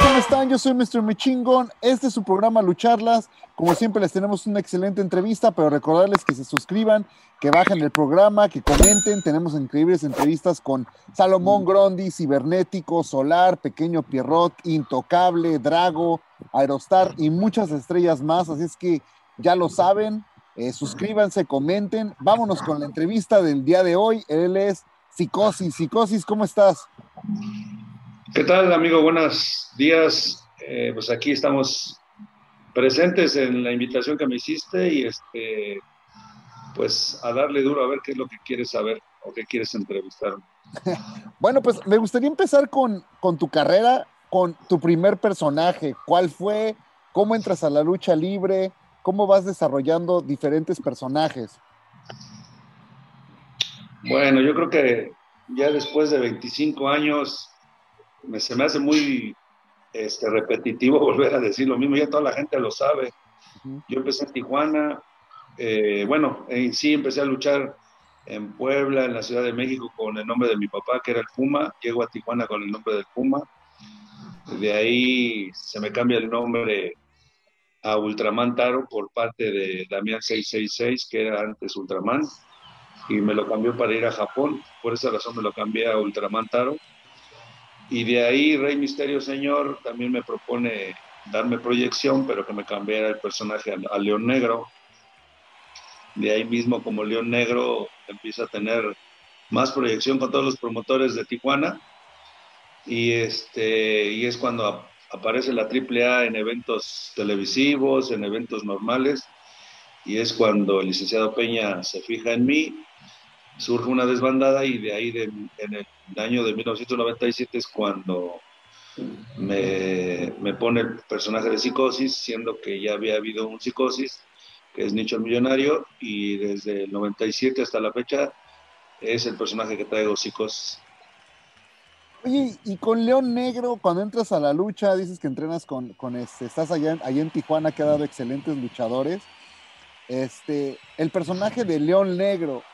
¿Cómo están? Yo soy Mr. Michingón. Este es su programa Lucharlas. Como siempre les tenemos una excelente entrevista, pero recordarles que se suscriban, que bajen el programa, que comenten. Tenemos increíbles entrevistas con Salomón Grondi, Cibernético, Solar, Pequeño Pierrot, Intocable, Drago, Aerostar y muchas estrellas más. Así es que ya lo saben, eh, suscríbanse, comenten. Vámonos con la entrevista del día de hoy. Él es Psicosis. Psicosis, ¿cómo estás? ¿Qué tal, amigo? Buenos días. Eh, pues aquí estamos presentes en la invitación que me hiciste y este, pues a darle duro a ver qué es lo que quieres saber o qué quieres entrevistar. bueno, pues me gustaría empezar con, con tu carrera, con tu primer personaje. ¿Cuál fue? ¿Cómo entras a la lucha libre? ¿Cómo vas desarrollando diferentes personajes? Bueno, yo creo que ya después de 25 años me, se me hace muy este, repetitivo volver a decir lo mismo, ya toda la gente lo sabe. Yo empecé en Tijuana, eh, bueno, en sí empecé a luchar en Puebla, en la Ciudad de México, con el nombre de mi papá, que era el Puma. Llego a Tijuana con el nombre del Puma. De ahí se me cambia el nombre a Ultraman Taro por parte de Damián 666, que era antes Ultraman, y me lo cambió para ir a Japón. Por esa razón me lo cambié a Ultraman Taro. Y de ahí Rey Misterio Señor también me propone darme proyección, pero que me cambiara el personaje a, León Negro. De ahí mismo, como León Negro, empieza a tener más proyección con todos los promotores de Tijuana. Y, este, y es cuando aparece la AAA en eventos televisivos, en eventos normales. Y es cuando el licenciado Peña se fija en mí surge una desbandada y de ahí en el año de 1997 es cuando me, me, pone el personaje de Psicosis, siendo que ya había habido un Psicosis, que es Nicho el Millonario, y desde el 97 hasta la fecha es el personaje que traigo Psicosis. Oye, y con León Negro, cuando entras a la lucha, dices que entrenas con, con este, estás allá, allá en Tijuana, que ha dado excelentes luchadores. Este, el personaje de León Negro,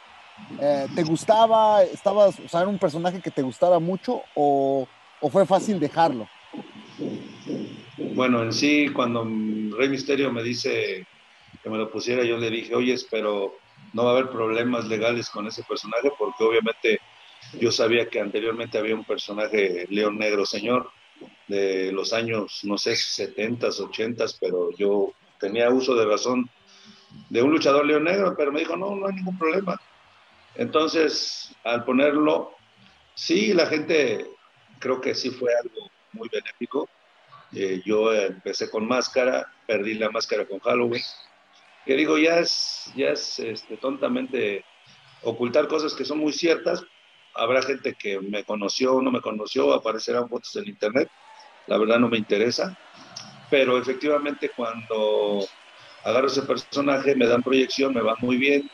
eh, ¿Te gustaba, estabas, o sea, era un personaje que te gustaba mucho o, fue fácil dejarlo? Bueno, en sí, cuando Rey Misterio me dice que me lo pusiera, yo le dije, oye, pero no va a haber problemas legales con ese personaje porque obviamente yo sabía que anteriormente había un personaje, León Negro Señor, de los años, no sé, 70, 80, pero yo tenía uso de razón de un luchador León Negro, pero me dijo, no, no hay ningún problema. Entonces, al ponerlo, sí, la gente creo que sí fue algo muy benéfico. Eh, yo empecé con máscara, perdí la máscara con Halloween. Que digo, ya es, ya es este, tontamente ocultar cosas que son muy ciertas. Habrá gente que me conoció o no me conoció, aparecerán fotos en internet. La verdad no me interesa. Pero efectivamente cuando agarro ese personaje, me dan proyección, me va muy bien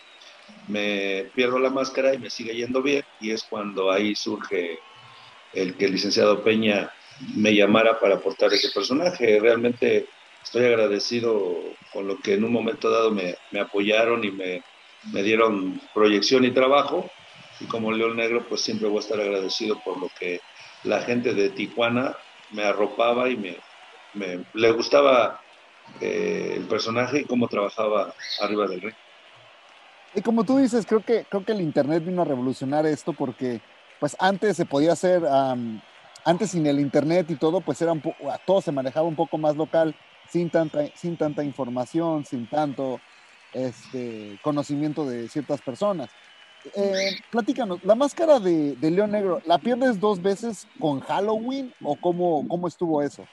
me pierdo la máscara y me sigue yendo bien y es cuando ahí surge el que el licenciado Peña me llamara para aportar ese personaje. Realmente estoy agradecido con lo que en un momento dado me, apoyaron y me, dieron proyección y trabajo. Y como León Negro, pues siempre voy a estar agradecido por lo que la gente de Tijuana me arropaba y me, le gustaba eh, el personaje y cómo trabajaba arriba del ring. Y como tú dices, creo que, creo que el Internet vino a revolucionar esto porque pues antes se podía hacer, antes sin el Internet y todo, pues era un todo se manejaba un poco más local, sin tanta, sin tanta información, sin tanto este, conocimiento de ciertas personas. Eh, platícanos, la máscara de, de, León Negro, ¿la pierdes dos veces con Halloween o cómo, cómo estuvo eso?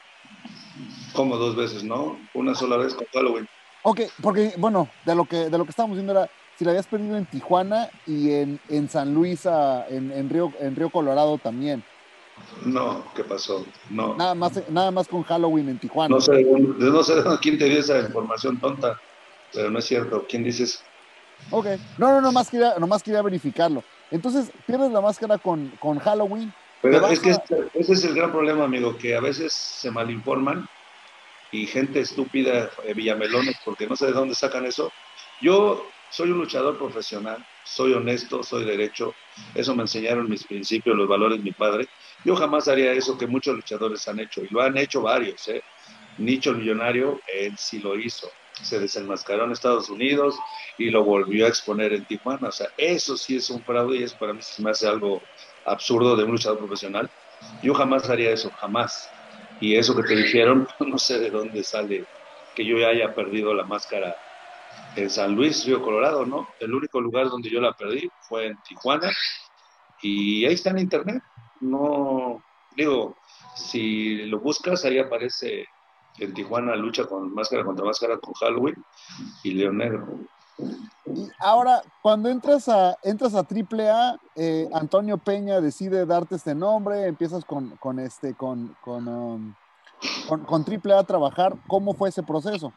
Como dos veces, ¿no? Una sola vez con Halloween. Ok, porque bueno, de lo que, de lo que estábamos viendo era, si la habías perdido en Tijuana y en, en San Luis, en, en, Río, en Río Colorado también. No, ¿qué pasó? No. Nada más, nada más con Halloween en Tijuana. No sé, no sé quién te dio esa información tonta, pero no es cierto. ¿Quién dices? Ok, no, no, nomás quería, nomás quería verificarlo. Entonces, pierdes la máscara con, con Halloween. Pero es que ese es el gran problema, amigo, que a veces se malinforman y gente estúpida, eh, villamelones, porque no sé de dónde sacan eso. Yo soy un luchador profesional, soy honesto, soy derecho, eso me enseñaron mis principios, los valores de mi padre. Yo jamás haría eso que muchos luchadores han hecho, y lo han hecho varios, ¿eh? Nicho Millonario, él sí lo hizo. Se desenmascaró en Estados Unidos y lo volvió a exponer en Tijuana. O sea, eso sí es un fraude y es para mí se me hace algo absurdo de un luchador profesional. Yo jamás haría eso, jamás. Y eso que te dijeron, no sé de dónde sale que yo ya haya perdido la máscara en San Luis, Río Colorado, ¿no? El único lugar donde yo la perdí fue en Tijuana y ahí está en internet. No, digo, si lo buscas, ahí aparece en Tijuana lucha con máscara contra máscara con Halloween y León Negro. Y ahora, cuando entras a entras a AAA, eh, Antonio Peña decide darte este nombre, empiezas con, con este con con, um, con con AAA a trabajar. ¿Cómo fue ese proceso?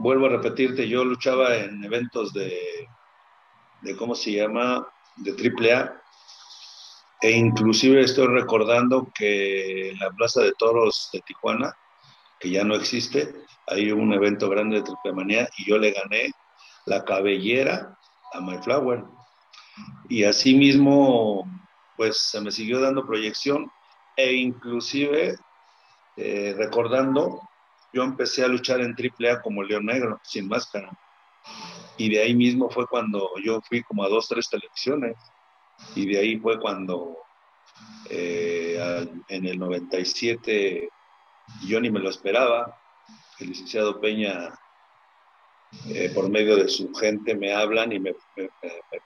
Vuelvo a repetirte, yo luchaba en eventos de, de ¿cómo se llama? De AAA e inclusive estoy recordando que en la Plaza de Toros de Tijuana, que ya no existe, hay un evento grande de Triplemanía y yo le gané la cabellera a My Flower. Y asimismo, pues se me siguió dando proyección e inclusive eh, recordando, yo empecé a luchar en AAA como León Negro, sin máscara. Y de ahí mismo fue cuando yo fui como a dos, tres televisiones y de ahí fue cuando eh, en el 97 yo ni me lo esperaba, el licenciado Peña eh, por medio de su gente me hablan y me,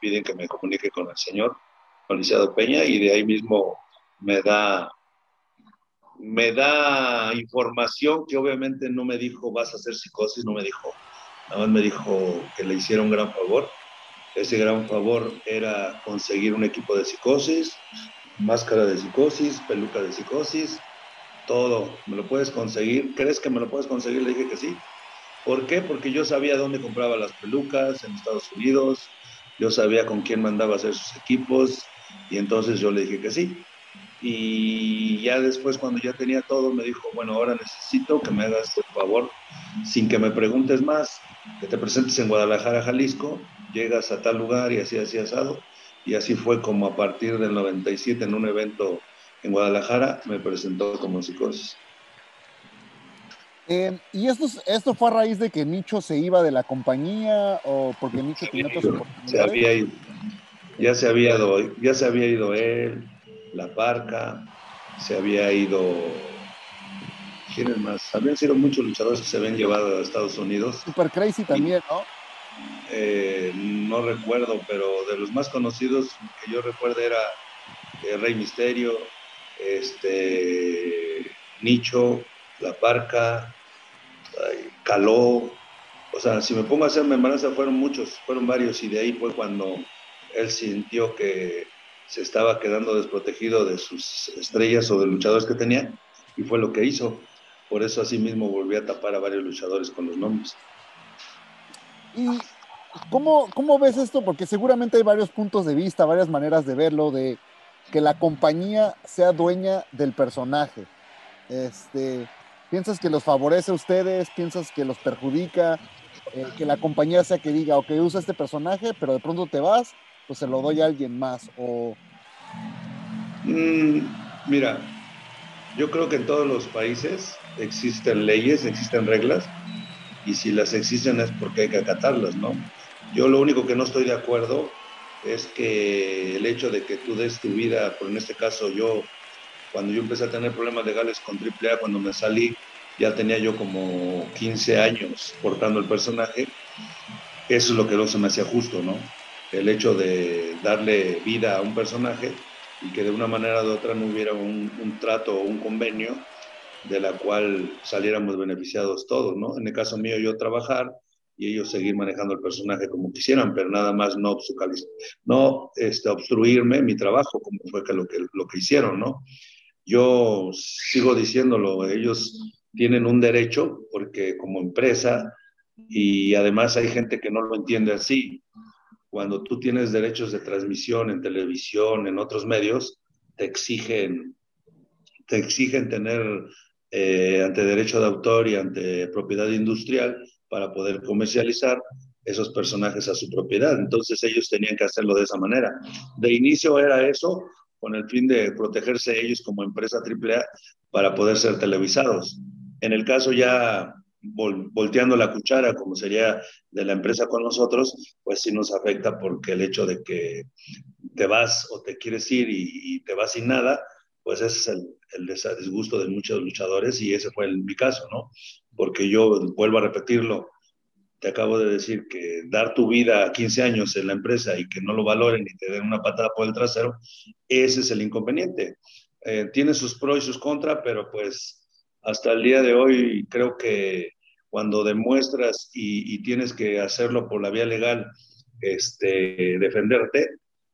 piden que me comunique con el señor, con el licenciado Peña, y de ahí mismo me da, me da información que obviamente no me dijo vas a hacer psicosis, no me dijo, nada más me dijo que le hiciera un gran favor ese gran favor era conseguir un equipo de psicosis, máscara de psicosis, peluca de psicosis, todo. ¿Me lo puedes conseguir? ¿Crees que me lo puedes conseguir? Le dije que sí. ¿Por qué? Porque yo sabía dónde compraba las pelucas en Estados Unidos, yo sabía con quién mandaba hacer sus equipos y entonces yo le dije que sí. Y ya después cuando ya tenía todo me dijo, bueno, ahora necesito que me hagas por favor, sin que me preguntes más, que te presentes en Guadalajara, Jalisco, llegas a tal lugar y así, así asado. Y así fue como a partir del 97 en un evento en Guadalajara me presentó como psicosis. Eh, ¿Y esto, esto fue a raíz de que Nicho se iba de la compañía o porque Nicho tenía otras oportunidades? Se había ido, ya se había ido, ya se había ido él, La Parca, se había ido ¿Quiénes más? Habían sido muchos luchadores que se habían llevado a Estados Unidos. Super Crazy también, ¿no? Eh, no recuerdo, pero de los más conocidos que yo recuerdo era eh, Rey Misterio, este, Nicho, La Parca, Caló. O sea, si me pongo a hacer memoranza, fueron muchos, fueron varios, y de ahí fue cuando él sintió que se estaba quedando desprotegido de sus estrellas o de luchadores que tenía, y fue lo que hizo. Por eso así mismo volvió a tapar a varios luchadores con los nombres. ¿Y cómo, cómo ves esto? Porque seguramente hay varios puntos de vista, varias maneras de verlo, de que la compañía sea dueña del personaje. Este, ¿Piensas que los favorece a ustedes? ¿Piensas que los perjudica? Eh, que la compañía sea que diga, ok, usa este personaje, pero de pronto te vas, pues se lo doy a alguien más. O... Mm, mira, yo creo que en todos los países existen leyes, existen reglas, y si las existen es porque hay que acatarlas, ¿no? Yo lo único que no estoy de acuerdo es que el hecho de que tú des tu vida, por en este caso yo, cuando yo empecé a tener problemas legales con AAA, cuando me salí, ya tenía yo como 15 años portando el personaje, eso es lo que no se me hacía justo, ¿no? El hecho de darle vida a un personaje y que de una manera u otra no hubiera un, trato o un convenio de la cual saliéramos beneficiados todos, ¿no? En el caso mío, yo trabajar y ellos seguir manejando el personaje como quisieran, pero nada más no, no este, obstruirme mi trabajo, como fue lo, que lo que hicieron, ¿no? Yo sigo diciéndolo, ellos tienen un derecho porque como empresa y además hay gente que no lo entiende así. Cuando tú tienes derechos de transmisión en televisión, en otros medios, te exigen, te exigen tener eh, ante derecho de autor y ante propiedad industrial para poder comercializar esos personajes a su propiedad. Entonces ellos tenían que hacerlo de esa manera. De inicio era eso con el fin de protegerse ellos como empresa AAA para poder ser televisados. En el caso ya volteando la cuchara, como sería de la empresa con nosotros, pues sí nos afecta porque el hecho de que te vas o te quieres ir y, te vas sin nada, pues ese es el, el, disgusto de muchos luchadores y ese fue mi caso, ¿no? Porque yo vuelvo a repetirlo, te acabo de decir que dar tu vida a 15 años en la empresa y que no lo valoren y te den una patada por el trasero, ese es el inconveniente. Eh, tiene sus pros y sus contras, pero pues hasta el día de hoy creo que cuando demuestras y, y, tienes que hacerlo por la vía legal, este, defenderte,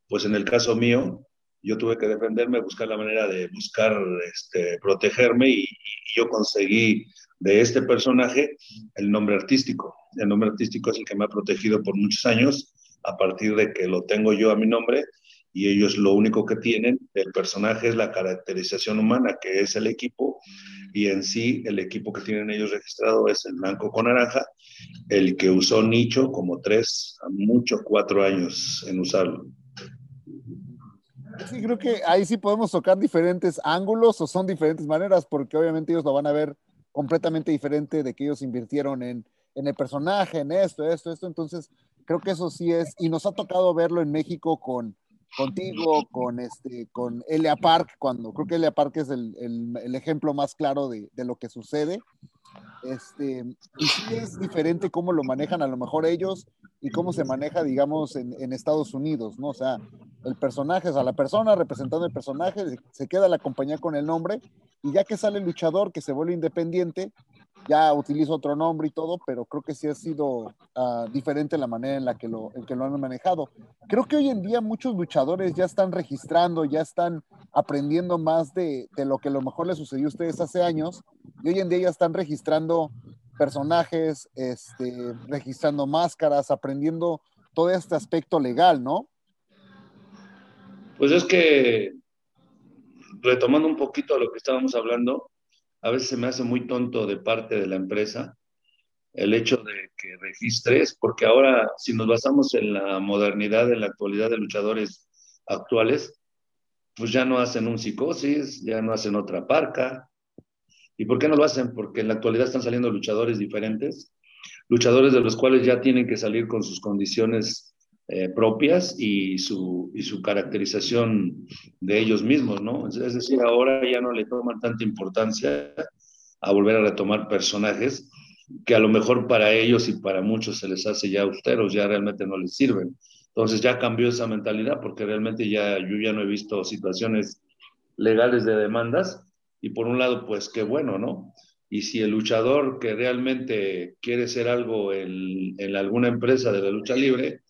pues en el caso mío, yo tuve que defenderme, buscar la manera de buscar este, protegerme y, y, yo conseguí de este personaje el nombre artístico. El nombre artístico es el que me ha protegido por muchos años, a partir de que lo tengo yo a mi nombre y ellos lo único que tienen del personaje es la caracterización humana, que es el equipo, y en sí el equipo que tienen ellos registrado es el blanco con naranja, el que usó Nicho como tres, mucho cuatro años en usarlo. Sí, creo que ahí sí podemos tocar diferentes ángulos o son diferentes maneras, porque obviamente ellos lo van a ver completamente diferente de que ellos invirtieron en, en el personaje, en esto, esto, esto. Entonces, creo que eso sí es, y nos ha tocado verlo en México con, contigo, con este, con Elia Park, cuando creo que Elia Park es el, el, el ejemplo más claro de, de, lo que sucede. Este, y sí es diferente cómo lo manejan a lo mejor ellos y cómo se maneja, digamos, en, en Estados Unidos, ¿no? O sea, el personaje, o sea, la persona representando el personaje, se queda la compañía con el nombre, y ya que sale el luchador que se vuelve independiente, ya utiliza otro nombre y todo, pero creo que sí ha sido uh, diferente la manera en la que lo, que lo han manejado. Creo que hoy en día muchos luchadores ya están registrando, ya están aprendiendo más de, de lo que a lo mejor les sucedió a ustedes hace años, y hoy en día ya están registrando personajes, este, registrando máscaras, aprendiendo todo este aspecto legal, ¿no? Pues es que, retomando un poquito lo que estábamos hablando, a veces se me hace muy tonto de parte de la empresa el hecho de que registres, porque ahora si nos basamos en la modernidad, en la actualidad de luchadores actuales, pues ya no hacen un psicosis, ya no hacen otra parca. ¿Y por qué no lo hacen? Porque en la actualidad están saliendo luchadores diferentes, luchadores de los cuales ya tienen que salir con sus condiciones eh, propias y su, y su caracterización de ellos mismos, ¿no? Es decir, ahora ya no le toman tanta importancia a volver a retomar personajes que a lo mejor para ellos y para muchos se les hace ya austeros, ya realmente no les sirven. Entonces ya cambió esa mentalidad porque realmente ya yo ya no he visto situaciones legales de demandas y por un lado pues qué bueno, ¿no? Y si el luchador que realmente quiere ser algo en, en alguna empresa de la lucha libre,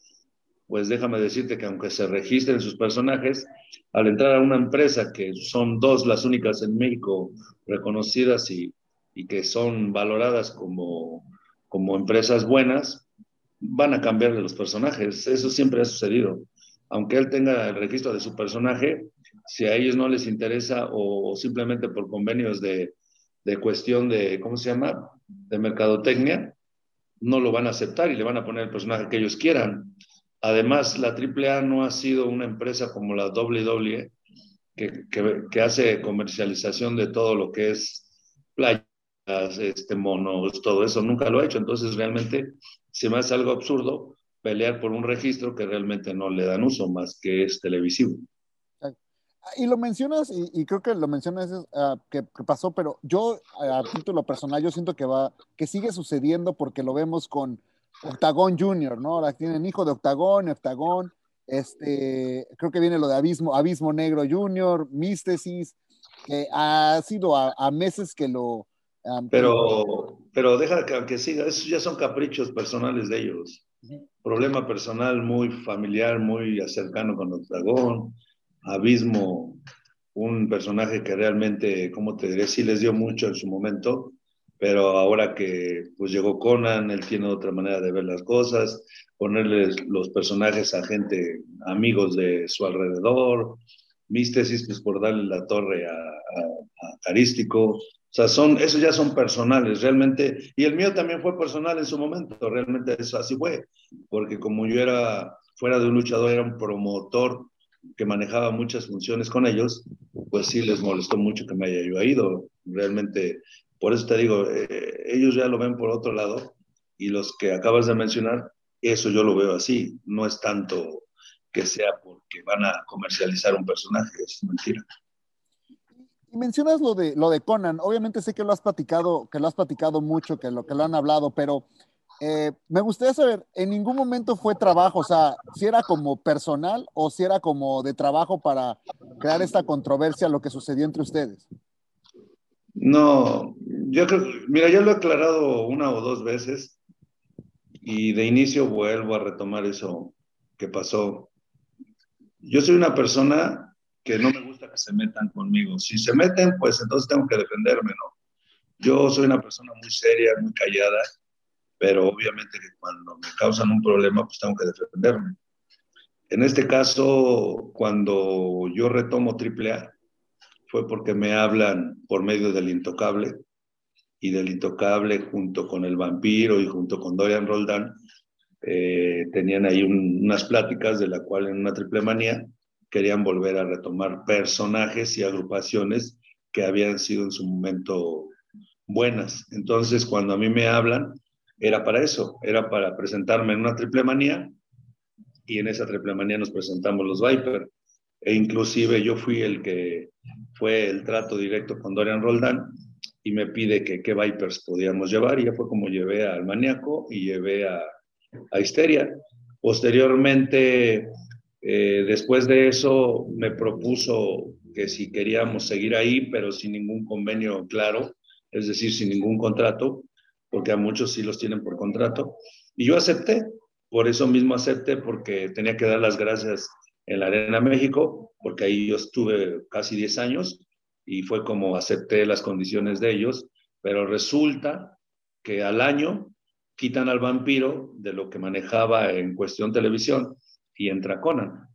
pues déjame decirte que aunque se registren sus personajes, al entrar a una empresa que son dos las únicas en México reconocidas y, y que son valoradas como, como empresas buenas, van a cambiarle los personajes. Eso siempre ha sucedido. Aunque él tenga el registro de su personaje, si a ellos no les interesa o, simplemente por convenios de, de cuestión de, ¿cómo se llama?, de mercadotecnia, no lo van a aceptar y le van a poner el personaje que ellos quieran. Además, la AAA no ha sido una empresa como la WWE que, hace comercialización de todo lo que es playas, este, monos, todo eso. Nunca lo ha hecho. Entonces, realmente se me hace algo absurdo pelear por un registro que realmente no le dan uso más que es televisivo. Y lo mencionas, y, creo que lo mencionas uh, que, que, pasó, pero yo a título personal, yo siento que va, que sigue sucediendo porque lo vemos con Octagón Junior, ¿no? Ahora tienen hijo de Octagón, Octagón, este, creo que viene lo de Abismo, Abismo Negro Junior, Místesis, que ha sido a, a meses que lo... Um, pero, pero deja que aunque siga, esos ya son caprichos personales de ellos. Uh -huh. Problema personal muy familiar, muy cercano con Octagón, Abismo, un personaje que realmente, como te diré, sí les dio mucho en su momento, pero ahora que pues llegó Conan, él tiene otra manera de ver las cosas, ponerles los personajes a gente, amigos de su alrededor, místesis pues por darle la torre a, a, a Carístico, o sea, son, esos ya son personales, realmente, y el mío también fue personal en su momento, realmente eso así fue, porque como yo era, fuera de un luchador, era un promotor que manejaba muchas funciones con ellos, pues sí les molestó mucho que me haya yo ido. Realmente, por eso te digo, eh, ellos ya lo ven por otro lado y los que acabas de mencionar, eso yo lo veo así. No es tanto que sea porque van a comercializar un personaje, es mentira. Y mencionas lo de, lo de Conan. Obviamente sé que lo has platicado, que lo has platicado mucho, que lo que lo han hablado, pero eh, me gustaría saber, ¿en ningún momento fue trabajo? O sea, si era como personal o si era como de trabajo para crear esta controversia, lo que sucedió entre ustedes. No, yo creo, mira, yo lo he aclarado una o dos veces y de inicio vuelvo a retomar eso que pasó. Yo soy una persona que no me gusta que se metan conmigo. Si se meten, pues entonces tengo que defenderme, ¿no? Yo soy una persona muy seria, muy callada, pero obviamente que cuando me causan un problema, pues tengo que defenderme. En este caso, cuando yo retomo AAA, fue porque me hablan por medio del intocable, y del intocable junto con el vampiro y junto con Dorian Roldán, eh, tenían ahí unas pláticas de la cual en una triple manía querían volver a retomar personajes y agrupaciones que habían sido en su momento buenas. Entonces, cuando a mí me hablan, era para eso, era para presentarme en una triple manía y en esa triple manía nos presentamos los Viper. E inclusive yo fui el que fue el trato directo con Dorian Roldán y me pide que qué Vipers podíamos llevar y ya fue como llevé al Maníaco y llevé a, a Histeria. Posteriormente eh, después de eso me propuso que si queríamos seguir ahí, pero sin ningún convenio claro, es decir, sin ningún contrato, porque a muchos sí los tienen por contrato. Y yo acepté, por eso mismo acepté, porque tenía que dar las gracias en la Arena México, porque ahí yo estuve casi 10 años y fue como acepté las condiciones de ellos, pero resulta que al año quitan al vampiro de lo que manejaba en cuestión televisión y entra Conan.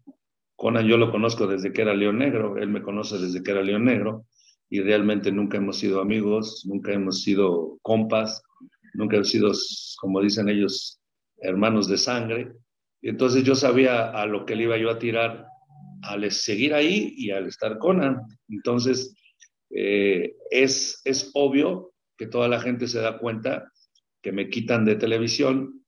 Conan yo lo conozco desde que era León Negro, él me conoce desde que era León Negro y realmente nunca hemos sido amigos, nunca hemos sido compas, nunca hemos sido, como dicen ellos, hermanos de sangre. Entonces yo sabía a lo que le iba yo a tirar al seguir ahí y al estar Conan. Entonces eh, es, es obvio que toda la gente se da cuenta que me quitan de televisión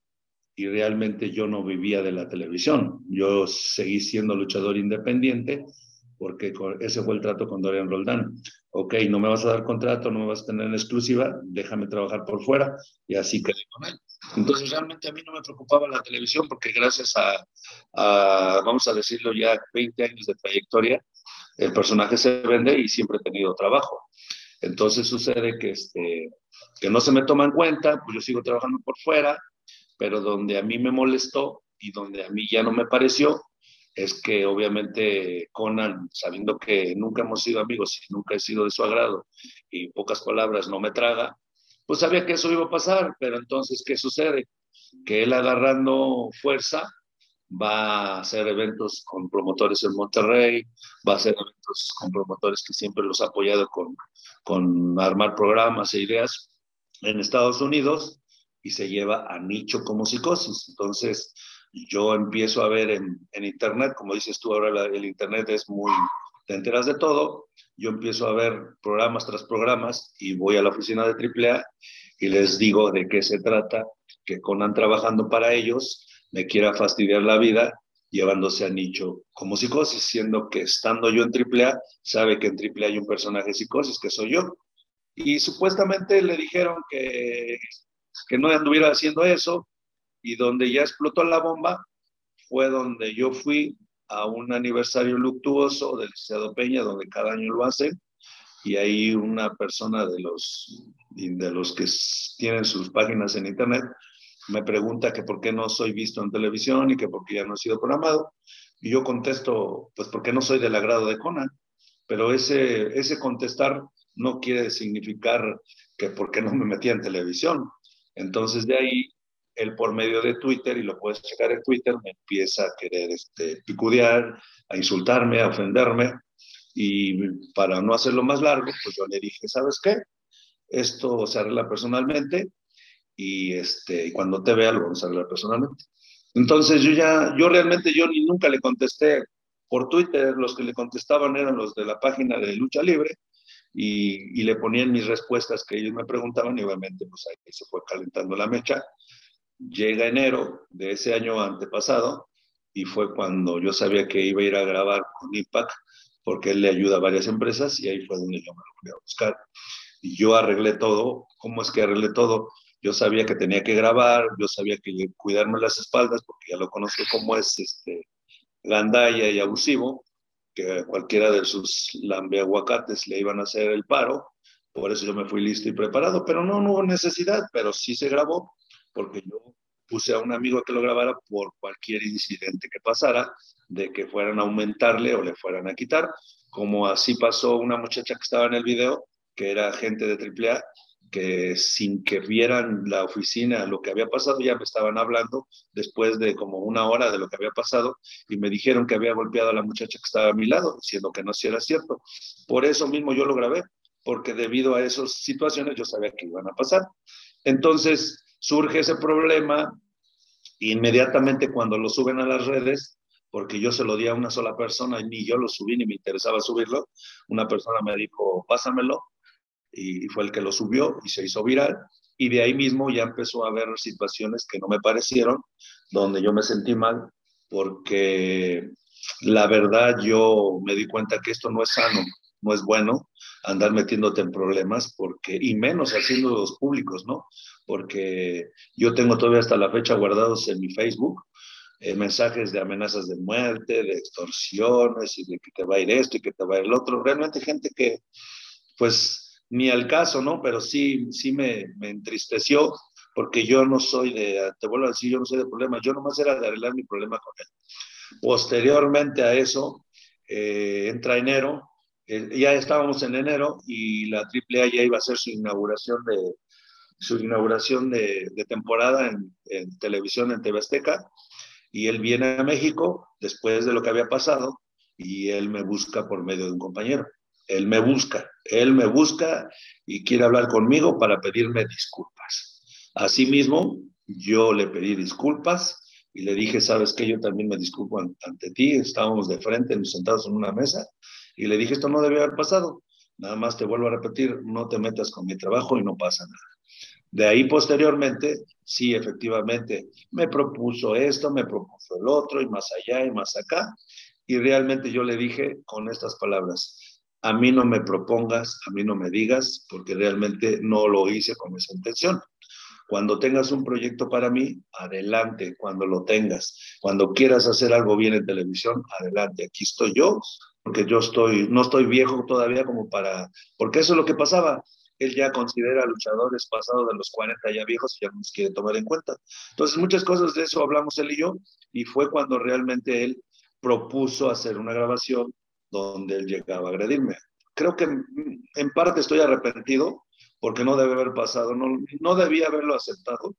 y realmente yo no vivía de la televisión. Yo seguí siendo luchador independiente porque ese fue el trato con Dorian Roldán. Ok, no me vas a dar contrato, no me vas a tener en exclusiva, déjame trabajar por fuera y así quedé con él. Entonces realmente a mí no me preocupaba la televisión porque gracias a, a, vamos a decirlo ya, 20 años de trayectoria, el personaje se vende y siempre he tenido trabajo. Entonces sucede que, este, que no se me toma en cuenta, pues yo sigo trabajando por fuera, pero donde a mí me molestó y donde a mí ya no me pareció es que obviamente Conan, sabiendo que nunca hemos sido amigos y nunca he sido de su agrado y pocas palabras no me traga, pues sabía que eso iba a pasar, pero entonces, ¿qué sucede? Que él agarrando fuerza va a hacer eventos con promotores en Monterrey, va a hacer eventos con promotores que siempre los ha apoyado con, con armar programas e ideas en Estados Unidos y se lleva a nicho como psicosis. Entonces, yo empiezo a ver en, en Internet, como dices tú ahora, el Internet es muy, te enteras de todo, yo empiezo a ver programas tras programas y voy a la oficina de AAA y les digo de qué se trata, que Conan trabajando para ellos me quiera fastidiar la vida llevándose a nicho como psicosis, siendo que estando yo en AAA, sabe que en AAA hay un personaje psicosis, que soy yo. Y supuestamente le dijeron que que no anduviera haciendo eso. Y donde ya explotó la bomba fue donde yo fui a un aniversario luctuoso del Liceo Peña, donde cada año lo hacen. Y ahí una persona de los, de los que tienen sus páginas en internet me pregunta que por qué no soy visto en televisión y que por qué ya no he sido programado. Y yo contesto, pues porque no soy del agrado de Conan. Pero ese, ese contestar no quiere significar que por qué no me metía en televisión. Entonces de ahí, él por medio de Twitter, y lo puedes checar en Twitter, me empieza a querer este, picudear, a insultarme, a ofenderme. Y para no hacerlo más largo, pues yo le dije, ¿sabes qué? Esto se arregla personalmente y, este, cuando te vea lo vamos a arreglar personalmente. Entonces yo ya, yo realmente yo ni nunca le contesté por Twitter, los que le contestaban eran los de la página de Lucha Libre y, y le ponían mis respuestas que ellos me preguntaban y obviamente pues ahí se fue calentando la mecha. Llega enero de ese año antepasado y fue cuando yo sabía que iba a ir a grabar con Impact porque él le ayuda a varias empresas y ahí fue donde yo me lo fui a buscar. Y yo arreglé todo. ¿Cómo es que arreglé todo? Yo sabía que tenía que grabar, yo sabía que cuidarme las espaldas porque ya lo conozco como es este gandalla y abusivo, que cualquiera de sus lambeaguacates le iban a hacer el paro. Por eso yo me fui listo y preparado, pero no, no hubo necesidad, pero sí se grabó porque yo puse a un amigo que lo grabara por cualquier incidente que pasara, de que fueran a aumentarle o le fueran a quitar, como así pasó una muchacha que estaba en el video, que era agente de AAA, que sin que vieran la oficina lo que había pasado, ya me estaban hablando después de como una hora de lo que había pasado y me dijeron que había golpeado a la muchacha que estaba a mi lado, diciendo que no si era cierto. Por eso mismo yo lo grabé, porque debido a esas situaciones yo sabía que iban a pasar. Entonces, surge ese problema inmediatamente cuando lo suben a las redes, porque yo se lo di a una sola persona y ni yo lo subí ni me interesaba subirlo, una persona me dijo, pásamelo, y fue el que lo subió y se hizo viral. Y de ahí mismo ya empezó a haber situaciones que no me parecieron, donde yo me sentí mal, porque la verdad yo me di cuenta que esto no es sano, no es bueno andar metiéndote en problemas, porque, y menos haciendo los públicos, ¿no? porque yo tengo todavía hasta la fecha guardados en mi Facebook eh, mensajes de amenazas de muerte, de extorsiones y de que te va a ir esto y que te va a ir el otro. Realmente gente que, pues, ni al caso, ¿no? Pero sí, sí me, me entristeció porque yo no soy de, te vuelvo a decir, yo no soy de problemas, yo nomás era de arreglar mi problema con él. Posteriormente a eso, eh, entra enero, eh, ya estábamos en enero y la AAA ya iba a hacer su inauguración de, su inauguración de, temporada en, televisión en TV Azteca y él viene a México después de lo que había pasado y él me busca por medio de un compañero. Él me busca, él me busca y quiere hablar conmigo para pedirme disculpas. Asimismo, yo le pedí disculpas y le dije, sabes que yo también me disculpo ante ti, estábamos de frente, sentados en una mesa, y le dije, esto no debe haber pasado. Nada más te vuelvo a repetir, no te metas con mi trabajo y no pasa nada. De ahí posteriormente, sí, efectivamente, me propuso esto, me propuso el otro, y más allá y más acá. Y realmente yo le dije con estas palabras, a mí no me propongas, a mí no me digas, porque realmente no lo hice con esa intención. Cuando tengas un proyecto para mí, adelante, cuando lo tengas. Cuando quieras hacer algo bien en televisión, adelante. Aquí estoy yo, porque yo estoy, no estoy viejo todavía como para, porque eso es lo que pasaba él ya considera luchadores pasados de los 40 ya viejos y ya no nos quiere tomar en cuenta. Entonces, muchas cosas de eso hablamos él y yo, y fue cuando realmente él propuso hacer una grabación donde él llegaba a agredirme. Creo que en parte estoy arrepentido porque no debe haber pasado, no, no debía haberlo aceptado,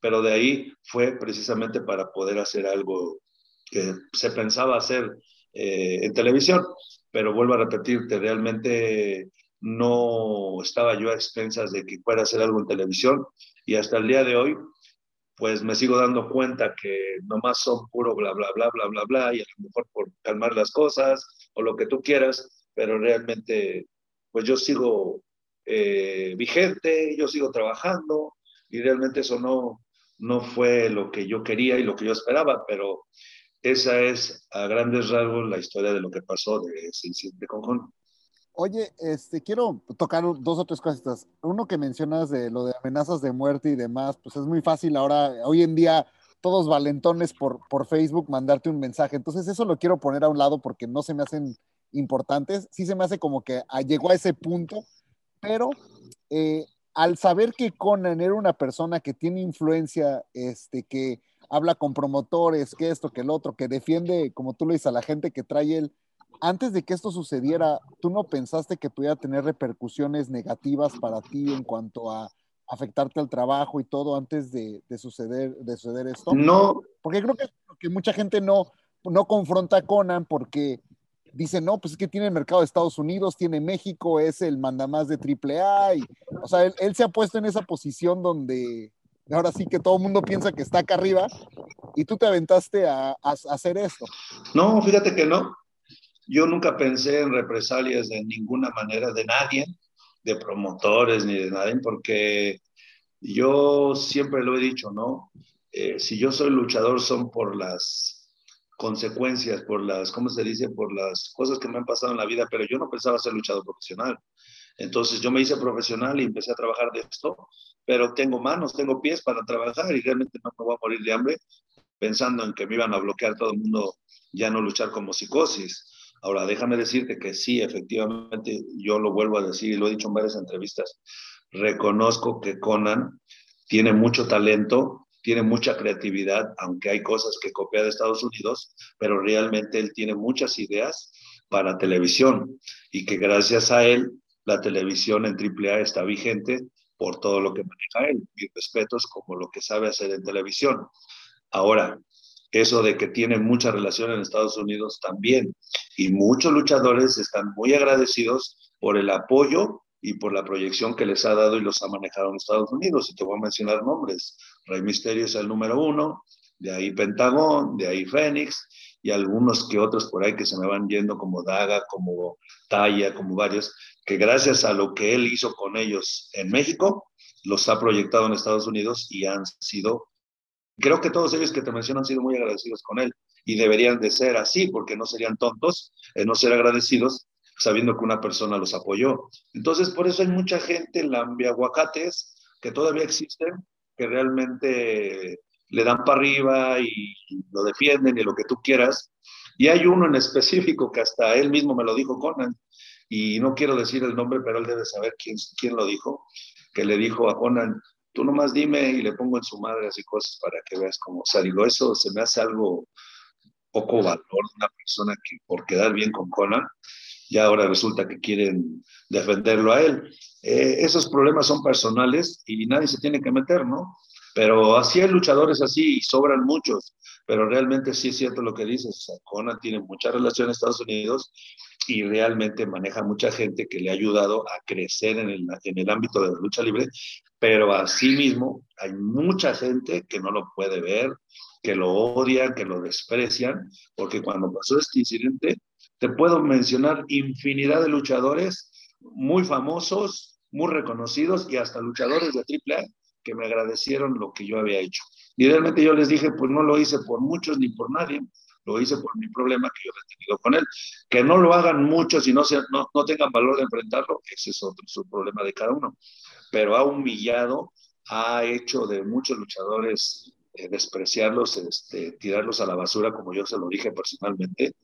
pero de ahí fue precisamente para poder hacer algo que se pensaba hacer eh, en televisión. Pero vuelvo a repetirte, realmente no estaba yo a expensas de que fuera a hacer algo en televisión y hasta el día de hoy pues me sigo dando cuenta que nomás son puro bla, bla, bla, bla, bla, bla, y a lo mejor por calmar las cosas o lo que tú quieras, pero realmente pues yo sigo eh, vigente, yo sigo trabajando y realmente eso no, no fue lo que yo quería y lo que yo esperaba, pero esa es a grandes rasgos la historia de lo que pasó de ese incidente con Oye, este, quiero tocar dos o tres cositas. Uno que mencionas de lo de amenazas de muerte y demás, pues es muy fácil ahora, hoy en día, todos valentones por, por Facebook mandarte un mensaje. Entonces, eso lo quiero poner a un lado porque no se me hacen importantes. Sí se me hace como que llegó a ese punto, pero eh, al saber que Conan era una persona que tiene influencia, este, que habla con promotores, que esto, que el otro, que defiende, como tú lo dices, a la gente que trae él antes de que esto sucediera, ¿tú no pensaste que pudiera tener repercusiones negativas para ti en cuanto a afectarte al trabajo y todo antes de, suceder, de suceder esto? No. Porque creo que, que mucha gente no, no confronta a Conan porque dice, no, pues es que tiene el mercado de Estados Unidos, tiene México, es el mandamás de AAA. Y, o sea, él, se ha puesto en esa posición donde ahora sí que todo el mundo piensa que está acá arriba y tú te aventaste a hacer esto. No, fíjate que no yo nunca pensé en represalias de ninguna manera de nadie, de promotores ni de nadie, porque yo siempre lo he dicho, ¿no? Eh, si yo soy luchador son por las consecuencias, por las, ¿cómo se dice? Por las cosas que me han pasado en la vida, pero yo no pensaba ser luchador profesional. Entonces yo me hice profesional y empecé a trabajar de esto, pero tengo manos, tengo pies para trabajar y realmente no me voy a morir de hambre pensando en que me iban a bloquear todo el mundo, ya no luchar como psicosis. Ahora, déjame decirte que sí, efectivamente, yo lo vuelvo a decir y lo he dicho en varias entrevistas, reconozco que Conan tiene mucho talento, tiene mucha creatividad, aunque hay cosas que copia de Estados Unidos, pero realmente él tiene muchas ideas para televisión y que gracias a él la televisión en AAA está vigente por todo lo que maneja él. Mis respetos como lo que sabe hacer en televisión. Ahora, eso de que tiene mucha relación en Estados Unidos también. Y muchos luchadores están muy agradecidos por el apoyo y por la proyección que les ha dado y los ha manejado en Estados Unidos. Y te voy a mencionar nombres. Rey Misterio es el número uno, de ahí Pentagón, de ahí Fénix, y algunos que otros por ahí que se me van yendo como Daga, como Talla, como varios, que gracias a lo que él hizo con ellos en México, los ha proyectado en Estados Unidos y han sido, creo que todos ellos que te menciono han sido muy agradecidos con él y deberían de ser así, porque no serían tontos en no ser agradecidos sabiendo que una persona los apoyó. Entonces, por eso hay mucha gente en la aguacates que todavía existen, que realmente le dan para arriba y lo defienden y lo que tú quieras. Y hay uno en específico que hasta él mismo me lo dijo Conan, y no quiero decir el nombre, pero él debe saber quién, quién lo dijo, que le dijo a Conan, tú nomás dime y le pongo en su madre así cosas para que veas cómo, digo, eso se me hace algo poco valor una persona que por quedar bien con Conan, ya ahora resulta que quieren defenderlo a él. Eh, esos problemas son personales y nadie se tiene que meter, ¿no? Pero así hay luchadores así y sobran muchos, pero realmente sí es cierto lo que dices, Conan tiene mucha relación en Estados Unidos y realmente maneja mucha gente que le ha ayudado a crecer en el, en el ámbito de la lucha libre, pero asimismo hay mucha gente que no lo puede ver, que lo odian, que lo desprecian, porque cuando pasó este incidente, te puedo mencionar infinidad de luchadores muy famosos, muy reconocidos y hasta luchadores de AAA que me agradecieron lo que yo había hecho. Y realmente yo les dije, pues no lo hice por muchos ni por nadie, lo hice por mi problema que yo he tenido con él. Que no lo hagan muchos y no, se, no, no tengan valor de enfrentarlo, ese es otro su problema de cada uno. Pero ha humillado, ha hecho de muchos luchadores eh, despreciarlos, este, tirarlos a la basura, como yo se lo dije personalmente,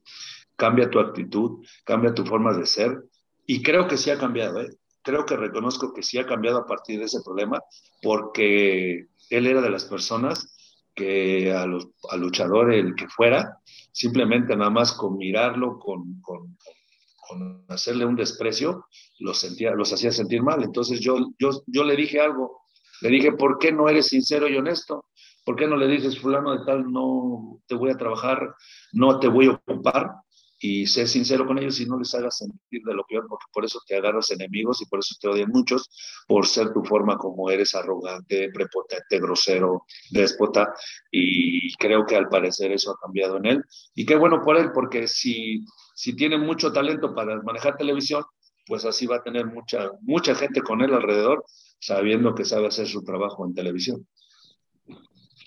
cambia tu actitud, cambia tu forma de ser. Y creo que sí ha cambiado, ¿eh? Creo que reconozco que sí ha cambiado a partir de ese problema, porque él era de las personas que al luchador, el que fuera, simplemente nada más con mirarlo, con, con, con, hacerle un desprecio, los, sentía, los hacía sentir mal. Entonces yo, yo, yo le dije algo, le dije, ¿por qué no eres sincero y honesto? ¿Por qué no le dices, fulano de tal, no te voy a trabajar, no te voy a ocupar? Y sé sincero con ellos y no les hagas sentir de lo peor, porque por eso te agarras enemigos y por eso te odian muchos, por ser tu forma como eres arrogante, prepotente, grosero, déspota, y creo que al parecer eso ha cambiado en él. Y qué bueno por él, porque si, si tiene mucho talento para manejar televisión, pues así va a tener mucha, mucha gente con él alrededor, sabiendo que sabe hacer su trabajo en televisión.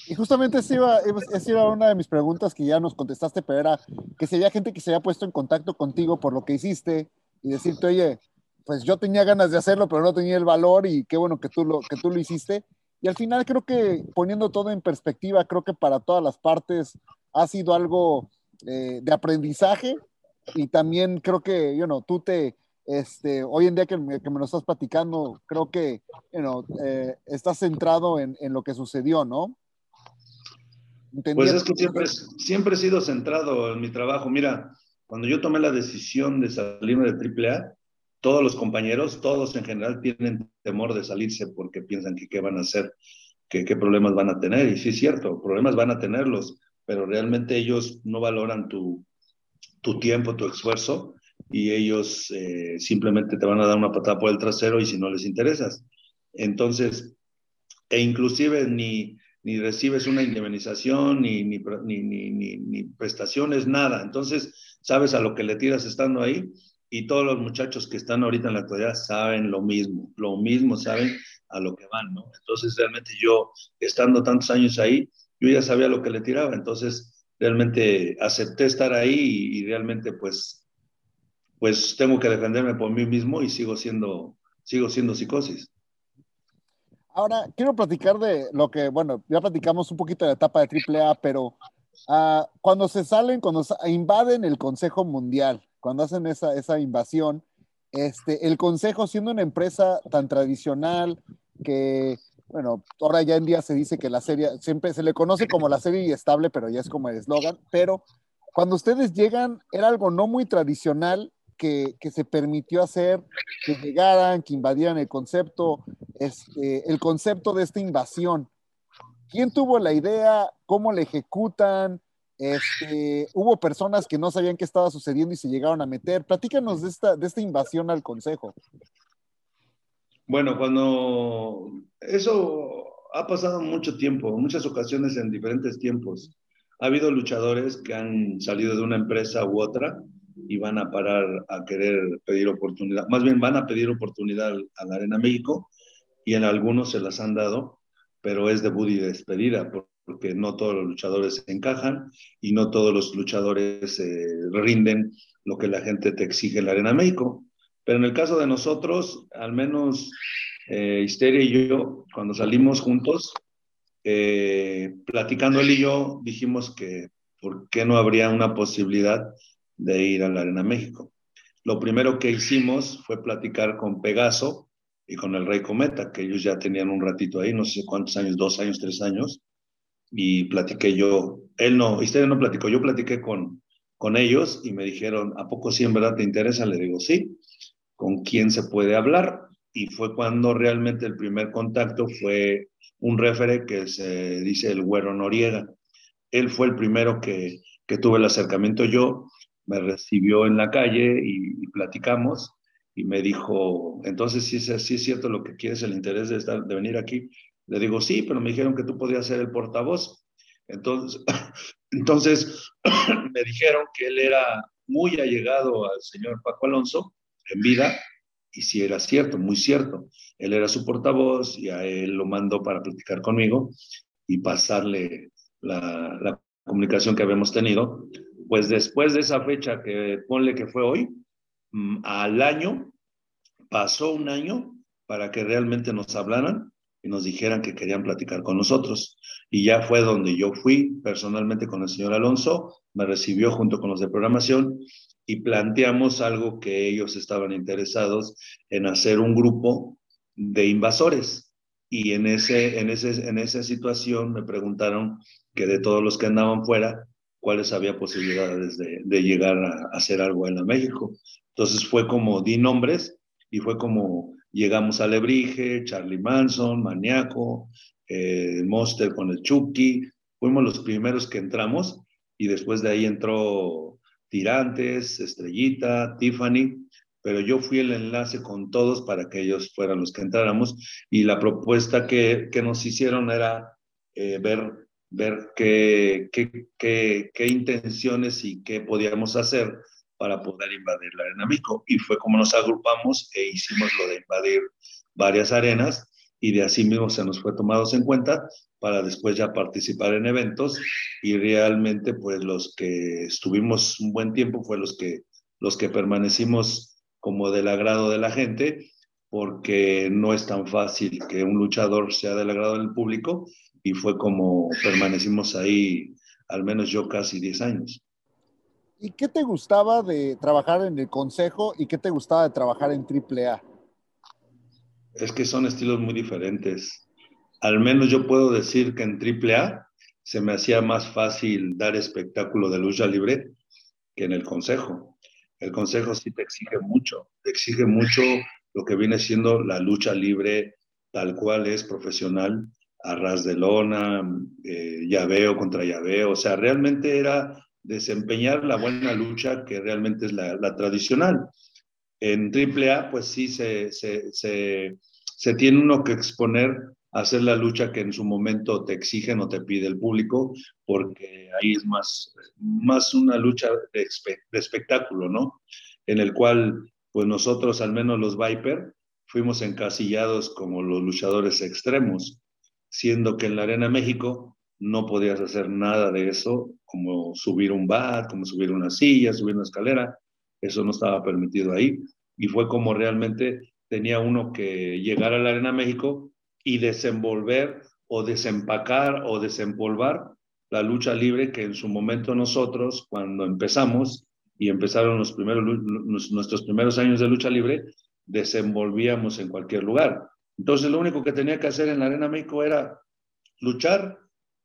Y justamente esa iba, esa iba una de mis preguntas que ya nos contestaste, pero era que si había gente que se había puesto en contacto contigo por lo que hiciste y decirte, oye, pues yo tenía ganas de hacerlo, pero no tenía el valor y qué bueno que tú lo, que tú lo hiciste. Y al final creo que poniendo todo en perspectiva, creo que para todas las partes ha sido algo eh, de aprendizaje y también creo que, you know, tú te, este, hoy en día que me, que me lo estás platicando, creo que, you know, eh, estás centrado en, en, lo que sucedió, ¿no? Pues es que siempre, siempre he sido centrado en mi trabajo. Mira, cuando yo tomé la decisión de salirme de AAA, todos los compañeros, todos en general tienen temor de salirse porque piensan que qué van a hacer, que qué problemas van a tener. Y sí es cierto, problemas van a tenerlos, pero realmente ellos no valoran tu, tu tiempo, tu esfuerzo, y ellos eh, simplemente te van a dar una patada por el trasero y si no les interesas. Entonces, e inclusive ni ni recibes una indemnización, ni, ni, ni, ni, prestaciones, nada. Entonces, sabes a lo que le tiras estando ahí y todos los muchachos que están ahorita en la actualidad saben lo mismo, lo mismo saben a lo que van, ¿no? Entonces, realmente yo, estando tantos años ahí, yo ya sabía lo que le tiraba, entonces realmente acepté estar ahí y, realmente pues, pues tengo que defenderme por mí mismo y sigo siendo, sigo siendo psicosis. Ahora, quiero platicar de lo que, bueno, ya platicamos un poquito de la etapa de AAA, pero uh, cuando se salen, cuando invaden el Consejo Mundial, cuando hacen esa, esa invasión, este, el Consejo, siendo una empresa tan tradicional que, bueno, ahora ya en día se dice que la serie, siempre se le conoce como la serie estable, pero ya es como el eslogan, pero cuando ustedes llegan, era algo no muy tradicional que, se permitió hacer, que llegaran, que invadieran el concepto, este, el concepto de esta invasión. ¿Quién tuvo la idea? ¿Cómo la ejecutan? Este, hubo personas que no sabían qué estaba sucediendo y se llegaron a meter. Platícanos de esta, de esta invasión al Consejo. Bueno, cuando eso ha pasado mucho tiempo, muchas ocasiones en diferentes tiempos. Ha habido luchadores que han salido de una empresa u otra y van a parar a querer pedir oportunidad. Más bien van a pedir oportunidad a la Arena México y en algunos se las han dado, pero es debut y despedida porque no todos los luchadores se encajan y no todos los luchadores eh, rinden lo que la gente te exige en la Arena México. Pero en el caso de nosotros, al menos eh, Histeria y yo, cuando salimos juntos, eh, platicando él y yo, dijimos que por qué no habría una posibilidad de ir a la Arena México. Lo primero que hicimos fue platicar con Pegaso y con el Rey Cometa, que ellos ya tenían un ratito ahí, no sé cuántos años, dos años, tres años, y platiqué yo, él no, usted no platicó, yo platiqué con, con ellos y me dijeron, ¿a poco sí en verdad te interesa? Le digo, sí, ¿con quién se puede hablar? Y fue cuando realmente el primer contacto fue un refere que se dice el Güero Noriega. Él fue el primero que, que tuve el acercamiento yo me recibió en la calle y, platicamos y me dijo, entonces sí, sí es cierto lo que quieres, el interés de, estar, de venir aquí. Le digo, sí, pero me dijeron que tú podías ser el portavoz. Entonces, entonces me dijeron que él era muy allegado al señor Paco Alonso en vida, y si era cierto, muy cierto. Él era su portavoz y a él lo mandó para platicar conmigo y pasarle la, la comunicación que habíamos tenido pues después de esa fecha que ponle que fue hoy, mm, al año, pasó un año para que realmente nos hablaran y nos dijeran que querían platicar con nosotros. Y ya fue donde yo fui personalmente con el señor Alonso, me recibió junto con los de programación y planteamos algo que ellos estaban interesados en hacer un grupo de invasores. Y en, ese, en, ese, en esa situación me preguntaron que de todos los que andaban fuera, cuáles había posibilidades de, llegar a, hacer algo en la México. Entonces fue como di nombres y fue como llegamos a Lebrige, Charlie Manson, Maniaco, eh, Monster con el Chucky, fuimos los primeros que entramos y después de ahí entró Tirantes, Estrellita, Tiffany, pero yo fui el enlace con todos para que ellos fueran los que entráramos y la propuesta que, que nos hicieron era eh, ver ver qué, qué, qué, qué, intenciones y qué podíamos hacer para poder invadir la arena Mico. Y fue como nos agrupamos e hicimos lo de invadir varias arenas y de así mismo se nos fue tomados en cuenta para después ya participar en eventos y realmente pues los que estuvimos un buen tiempo fue los que los que permanecimos como del agrado de la gente porque no es tan fácil que un luchador sea del agrado del público y fue como permanecimos ahí, al menos yo casi 10 años. ¿Y qué te gustaba de trabajar en el Consejo y qué te gustaba de trabajar en AAA? Es que son estilos muy diferentes. Al menos yo puedo decir que en AAA se me hacía más fácil dar espectáculo de lucha libre que en el Consejo. El Consejo sí te exige mucho, te exige mucho lo que viene siendo la lucha libre tal cual es profesional a ras de lona, eh, llaveo contra llaveo, o sea, realmente era desempeñar la buena lucha que realmente es la, tradicional. En AAA, pues sí, se, se, se, tiene uno que exponer hacer la lucha que en su momento te exigen o te pide el público, porque ahí es más, más una lucha de espectáculo, ¿no? En el cual, pues nosotros, al menos los Viper, fuimos encasillados como los luchadores extremos, siendo que en la Arena México no podías hacer nada de eso, como subir un bat, como subir una silla, subir una escalera, eso no estaba permitido ahí. Y fue como realmente tenía uno que llegar a la Arena México y desenvolver o desempacar o desempolvar la lucha libre que en su momento nosotros, cuando empezamos y empezaron los primeros, nuestros primeros años de lucha libre, desenvolvíamos en cualquier lugar. Entonces lo único que tenía que hacer en la Arena México era luchar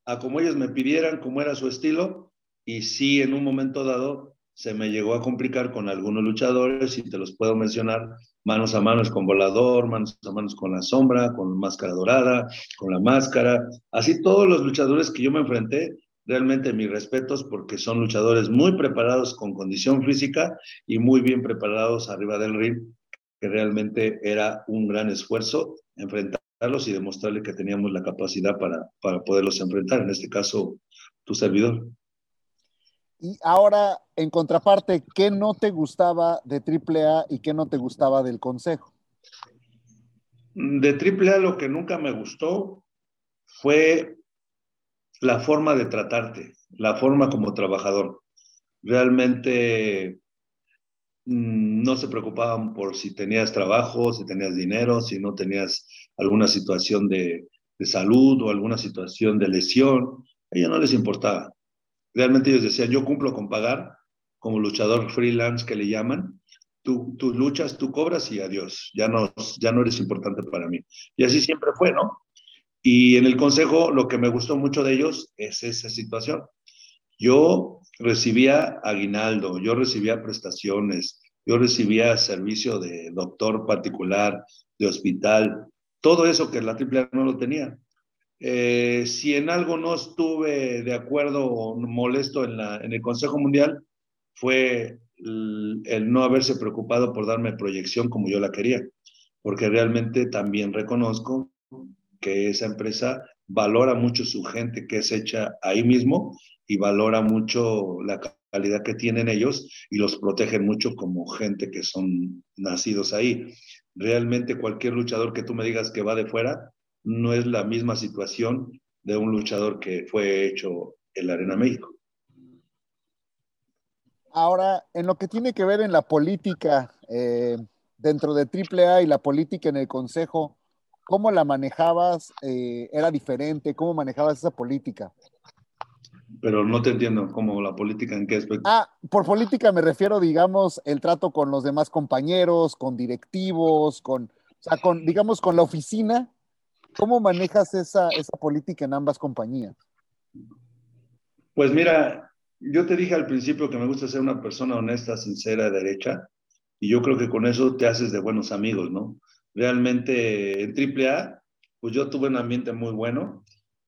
a como ellos me pidieran, como era su estilo, y sí en un momento dado se me llegó a complicar con algunos luchadores, y te los puedo mencionar, manos a manos con Volador, manos a manos con La Sombra, con Máscara Dorada, con La Máscara, así todos los luchadores que yo me enfrenté, realmente mis respetos porque son luchadores muy preparados con condición física y muy bien preparados arriba del ring, que realmente era un gran esfuerzo enfrentarlos y demostrarle que teníamos la capacidad para, para poderlos enfrentar, en este caso tu servidor. Y ahora, en contraparte, ¿qué no te gustaba de AAA y qué no te gustaba del Consejo? De AAA lo que nunca me gustó fue la forma de tratarte, la forma como trabajador. Realmente no se preocupaban por si tenías trabajo, si tenías dinero, si no tenías alguna situación de, de salud o alguna situación de lesión. A ellos no les importaba. Realmente ellos decían, yo cumplo con pagar como luchador freelance que le llaman. Tú, tú luchas, tú cobras y adiós. Ya no, ya no eres importante para mí. Y así siempre fue, ¿no? Y en el consejo lo que me gustó mucho de ellos es esa situación. Yo recibía aguinaldo, yo recibía prestaciones, yo recibía servicio de doctor particular, de hospital, todo eso que la AAA no lo tenía. Eh, si en algo no estuve de acuerdo o molesto en, la, en el Consejo Mundial, fue el, el, no haberse preocupado por darme proyección como yo la quería, porque realmente también reconozco que esa empresa valora mucho su gente que es hecha ahí mismo y valora mucho la calidad que tienen ellos y los protegen mucho como gente que son nacidos ahí. Realmente cualquier luchador que tú me digas que va de fuera, no es la misma situación de un luchador que fue hecho en la Arena México. Ahora, en lo que tiene que ver en la política eh, dentro de AAA y la política en el Consejo, ¿cómo la manejabas? Eh, ¿Era diferente? ¿Cómo manejabas esa política? Pero no te entiendo, ¿cómo la política en qué aspecto? Ah, por política me refiero, digamos, el trato con los demás compañeros, con directivos, con, o sea, con, digamos, con la oficina ¿Cómo manejas esa, esa política en ambas compañías? Pues mira, yo te dije al principio que me gusta ser una persona honesta, sincera, derecha, y yo creo que con eso te haces de buenos amigos, ¿no? Realmente en AAA, pues yo tuve un ambiente muy bueno,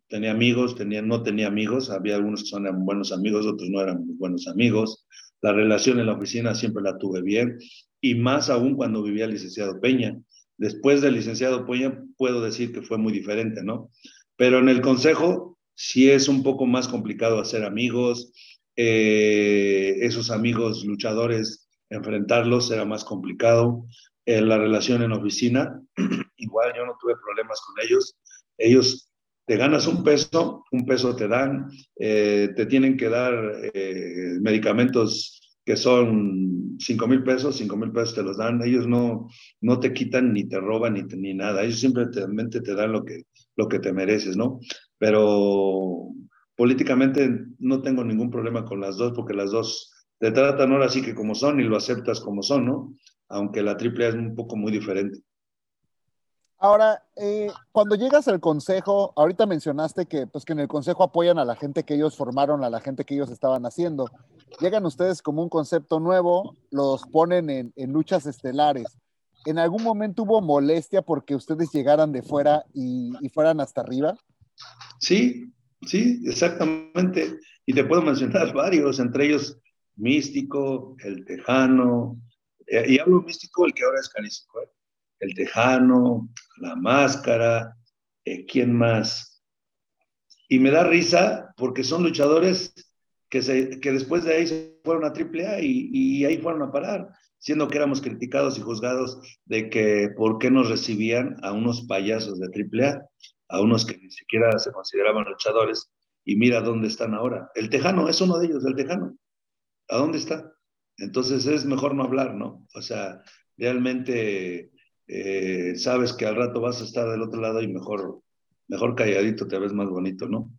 tenía amigos, tenía, no tenía amigos, había algunos que son buenos amigos, otros no eran buenos amigos. La relación en la oficina siempre la tuve bien, y más aún cuando vivía el licenciado Peña. Después del licenciado Puña, puedo decir que fue muy diferente, ¿no? Pero en el consejo sí es un poco más complicado hacer amigos, eh, esos amigos luchadores, enfrentarlos era más complicado. Eh, la relación en oficina, igual yo no tuve problemas con ellos. Ellos te ganas un peso, un peso te dan, eh, te tienen que dar medicamentos que son 5 mil pesos, 5 mil pesos te los dan, ellos no, no te quitan ni te roban ni, ni nada, ellos simplemente te dan lo que, lo que te mereces, ¿no? Pero políticamente no tengo ningún problema con las dos, porque las dos te tratan ahora sí que como son y lo aceptas como son, ¿no? Aunque la AAA es un poco muy diferente. Ahora, eh, cuando llegas al consejo, ahorita mencionaste que, pues, que en el consejo apoyan a la gente que ellos formaron, a la gente que ellos estaban haciendo. Llegan ustedes como un concepto nuevo, los ponen en, en luchas estelares. ¿En algún momento hubo molestia porque ustedes llegaran de fuera y, fueran hasta arriba? Sí, sí, exactamente. Y te puedo mencionar varios, entre ellos Místico, El Tejano, eh, y hablo Místico, el que ahora es carístico, ¿eh? El Tejano, la Máscara, Eh, ¿Quién más? Y me da risa porque son luchadores que, se, que después de ahí se fueron a AAA y, y ahí fueron a parar, siendo que éramos criticados y juzgados de que por qué nos recibían a unos payasos de AAA, a unos que ni siquiera se consideraban luchadores, y mira dónde están ahora. El Tejano es uno de ellos, el Tejano. ¿A dónde está? Entonces es mejor no hablar, ¿no? O sea, realmente eh, sabes que al rato vas a estar del otro lado y mejor, mejor calladito te ves más bonito, ¿no?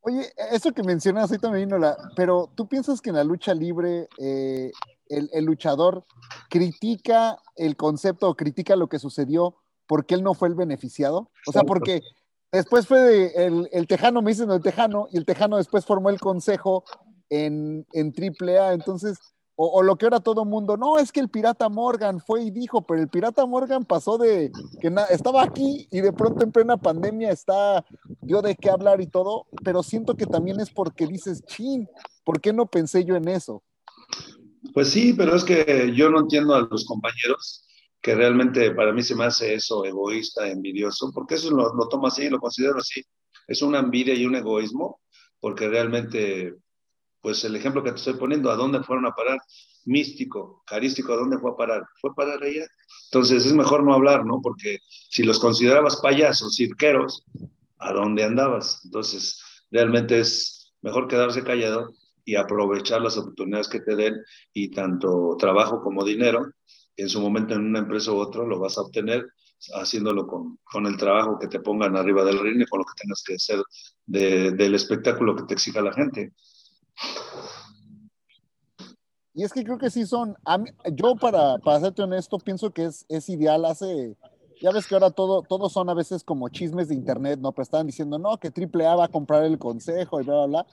Oye, eso que mencionas ahí también, la, pero ¿tú piensas que en la lucha libre eh, el, el, luchador critica el concepto o critica lo que sucedió porque él no fue el beneficiado? O sea, porque después fue de, el, el, Tejano, me dicen el Tejano, y el Tejano después formó el consejo en, en AAA, entonces o, lo que ahora todo mundo, no, es que el pirata Morgan fue y dijo, pero el pirata Morgan pasó de que estaba aquí y de pronto en plena pandemia está, dio de qué hablar y todo, pero siento que también es porque dices, chin, ¿por qué no pensé yo en eso? Pues sí, pero es que yo no entiendo a los compañeros que realmente para mí se me hace eso egoísta, envidioso, porque eso lo, lo tomo así, lo considero así. Es una envidia y un egoísmo, porque realmente pues el ejemplo que te estoy poniendo, ¿a dónde fueron a parar? Místico, carístico, ¿a dónde fue a parar? Fue a parar allá. Entonces es mejor no hablar, ¿no? Porque si los considerabas payasos, cirqueros, ¿a dónde andabas? Entonces realmente es mejor quedarse callado y aprovechar las oportunidades que te den y tanto trabajo como dinero, en su momento en una empresa u otro lo vas a obtener haciéndolo con, con, el trabajo que te pongan arriba del ring y con lo que tengas que hacer de, del espectáculo que te exija la gente. Y es que creo que sí son, yo para, para serte honesto, pienso que es, es ideal, hace, ya ves que ahora todo, todos son a veces como chismes de internet, ¿no? Pero estaban diciendo, no, que AAA va a comprar el consejo y bla, bla, bla.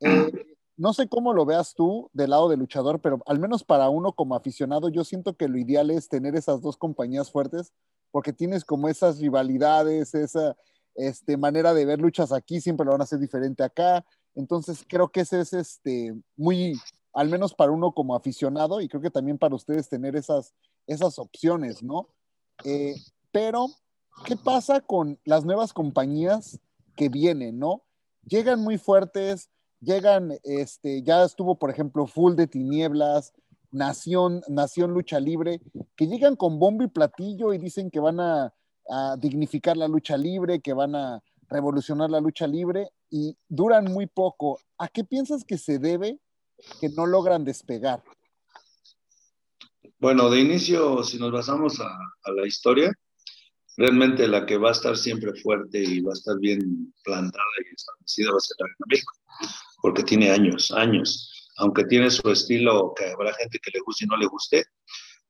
Eh, no sé cómo lo veas tú del lado del luchador, pero al menos para uno como aficionado, yo siento que lo ideal es tener esas dos compañías fuertes, porque tienes como esas rivalidades, esa este, manera de ver luchas aquí, siempre lo van a hacer diferente acá. Entonces creo que ese es este, muy, al menos para uno como aficionado y creo que también para ustedes tener esas, esas opciones, ¿no? Eh, pero, ¿qué pasa con las nuevas compañías que vienen, ¿no? Llegan muy fuertes, llegan, este, ya estuvo, por ejemplo, Full de Tinieblas, Nación, Nación Lucha Libre, que llegan con bombo y platillo y dicen que van a, a dignificar la lucha libre, que van a revolucionar la lucha libre y duran muy poco. ¿A qué piensas que se debe que no logran despegar? Bueno, de inicio, si nos basamos a, la historia, realmente la que va a estar siempre fuerte y va a estar bien plantada y establecida va a ser la de México, porque tiene años, años. Aunque tiene su estilo, que habrá gente que le guste y no le guste,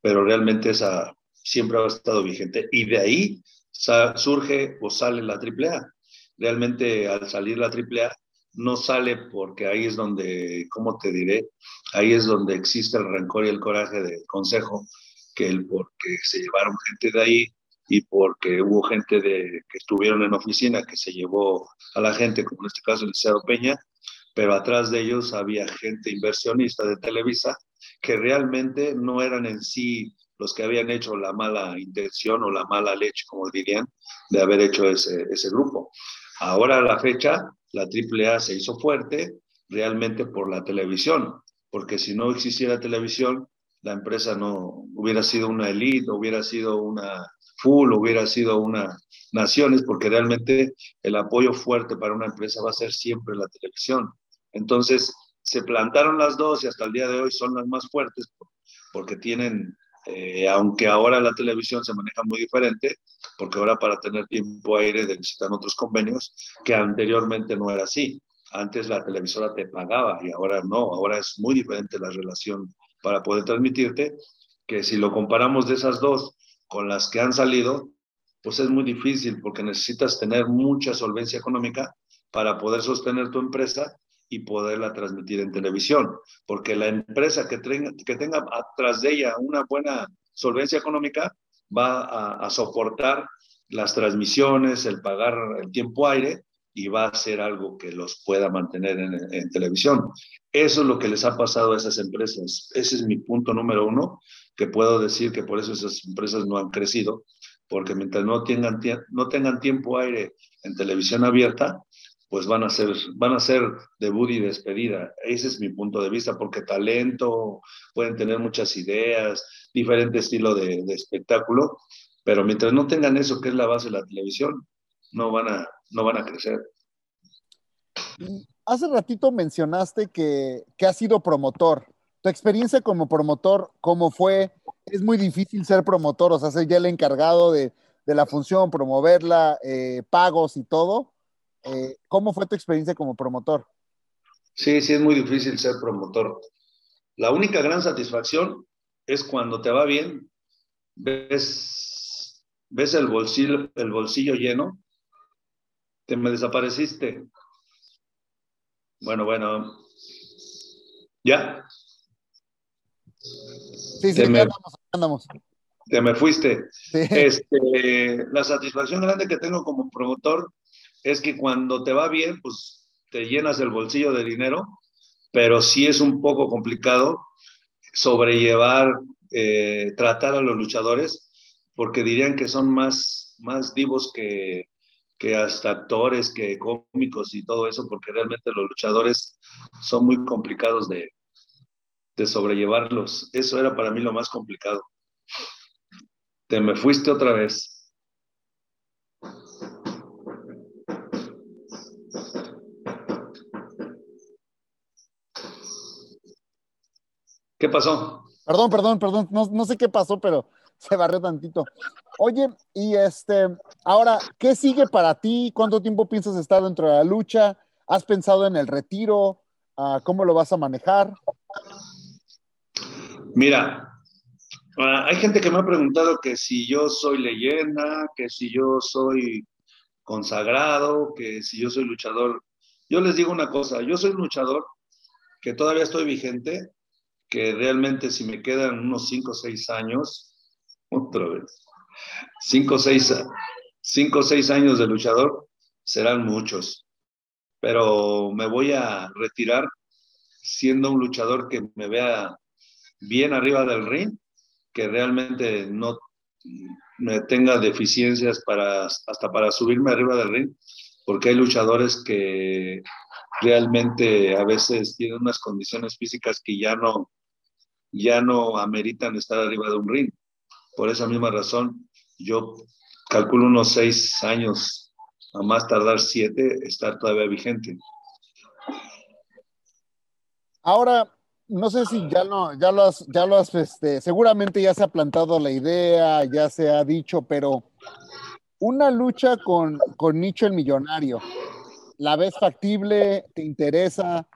pero realmente esa siempre ha estado vigente. Y de ahí surge o sale la AAA realmente al salir la AAA no sale porque ahí es donde, ¿cómo te diré? Ahí es donde existe el rencor y el coraje del consejo, que el porque se llevaron gente de ahí y porque hubo gente de, que estuvieron en oficina que se llevó a la gente, como en este caso el Liceo Peña, pero atrás de ellos había gente inversionista de Televisa que realmente no eran en sí los que habían hecho la mala intención o la mala leche, como dirían, de haber hecho ese, ese grupo. Ahora a la fecha, la AAA se hizo fuerte realmente por la televisión, porque si no existiera televisión, la empresa no hubiera sido una elite, hubiera sido una full, hubiera sido una naciones, porque realmente el apoyo fuerte para una empresa va a ser siempre la televisión. Entonces, se plantaron las dos y hasta el día de hoy son las más fuertes porque tienen eh, aunque ahora la televisión se maneja muy diferente, porque ahora para tener tiempo aire necesitan otros convenios, que anteriormente no era así. Antes la televisora te pagaba y ahora no, ahora es muy diferente la relación para poder transmitirte, que si lo comparamos de esas dos con las que han salido, pues es muy difícil porque necesitas tener mucha solvencia económica para poder sostener tu empresa y poderla transmitir en televisión, porque la empresa que tenga, que tenga atrás de ella una buena solvencia económica va a, soportar las transmisiones, el pagar el tiempo aire y va a ser algo que los pueda mantener en, en, televisión. Eso es lo que les ha pasado a esas empresas. Ese es mi punto número uno, que puedo decir que por eso esas empresas no han crecido, porque mientras no tengan, no tengan tiempo aire en televisión abierta, pues van a ser, van a ser debut y despedida. Ese es mi punto de vista, porque talento, pueden tener muchas ideas, diferente estilo de, espectáculo, pero mientras no tengan eso, que es la base de la televisión, no van a, no van a crecer. Hace ratito mencionaste que, que has sido promotor. Tu experiencia como promotor, ¿cómo fue? Es muy difícil ser promotor, o sea, ser ya el encargado de, de la función, promoverla, eh, pagos y todo. Eh, ¿Cómo fue tu experiencia como promotor? Sí, sí, es muy difícil ser promotor. La única gran satisfacción es cuando te va bien, ves, ves el, bolsillo, el bolsillo lleno, te me desapareciste. Bueno, bueno, ¿ya? Sí, sí, te me, andamos, andamos. Te me fuiste. Sí. Este, la satisfacción grande que tengo como promotor es que cuando te va bien, pues te llenas el bolsillo de dinero, pero sí es un poco complicado sobrellevar, eh, tratar a los luchadores, porque dirían que son más, más divos que, que hasta actores, que cómicos y todo eso, porque realmente los luchadores son muy complicados de, de sobrellevarlos. Eso era para mí lo más complicado. Te me fuiste otra vez. ¿Qué pasó? Perdón, perdón, perdón, no, no, sé qué pasó, pero se barrió tantito. Oye, y este, ahora, ¿qué sigue para ti? ¿Cuánto tiempo piensas estar dentro de la lucha? ¿Has pensado en el retiro? Uh, ¿Cómo lo vas a manejar? Mira, uh, hay gente que me ha preguntado que si yo soy leyenda, que si yo soy consagrado, que si yo soy luchador. Yo les digo una cosa, yo soy luchador que todavía estoy vigente, que realmente si me quedan unos 5 o 6 años, otra vez, 5 o 6 cinco, seis años de luchador serán muchos, pero me voy a retirar siendo un luchador que me vea bien arriba del ring, que realmente no me tenga deficiencias para hasta para subirme arriba del ring, porque hay luchadores que realmente a veces tienen unas condiciones físicas que ya no ya no ameritan estar arriba de un ring. Por esa misma razón, yo calculo unos seis años, a más tardar siete, estar todavía vigente. Ahora, no sé si ya lo, ya lo has, ya lo has, este, seguramente ya se ha plantado la idea, ya se ha dicho, pero una lucha con, con Nicho el Millonario, ¿la ves factible? ¿Te interesa?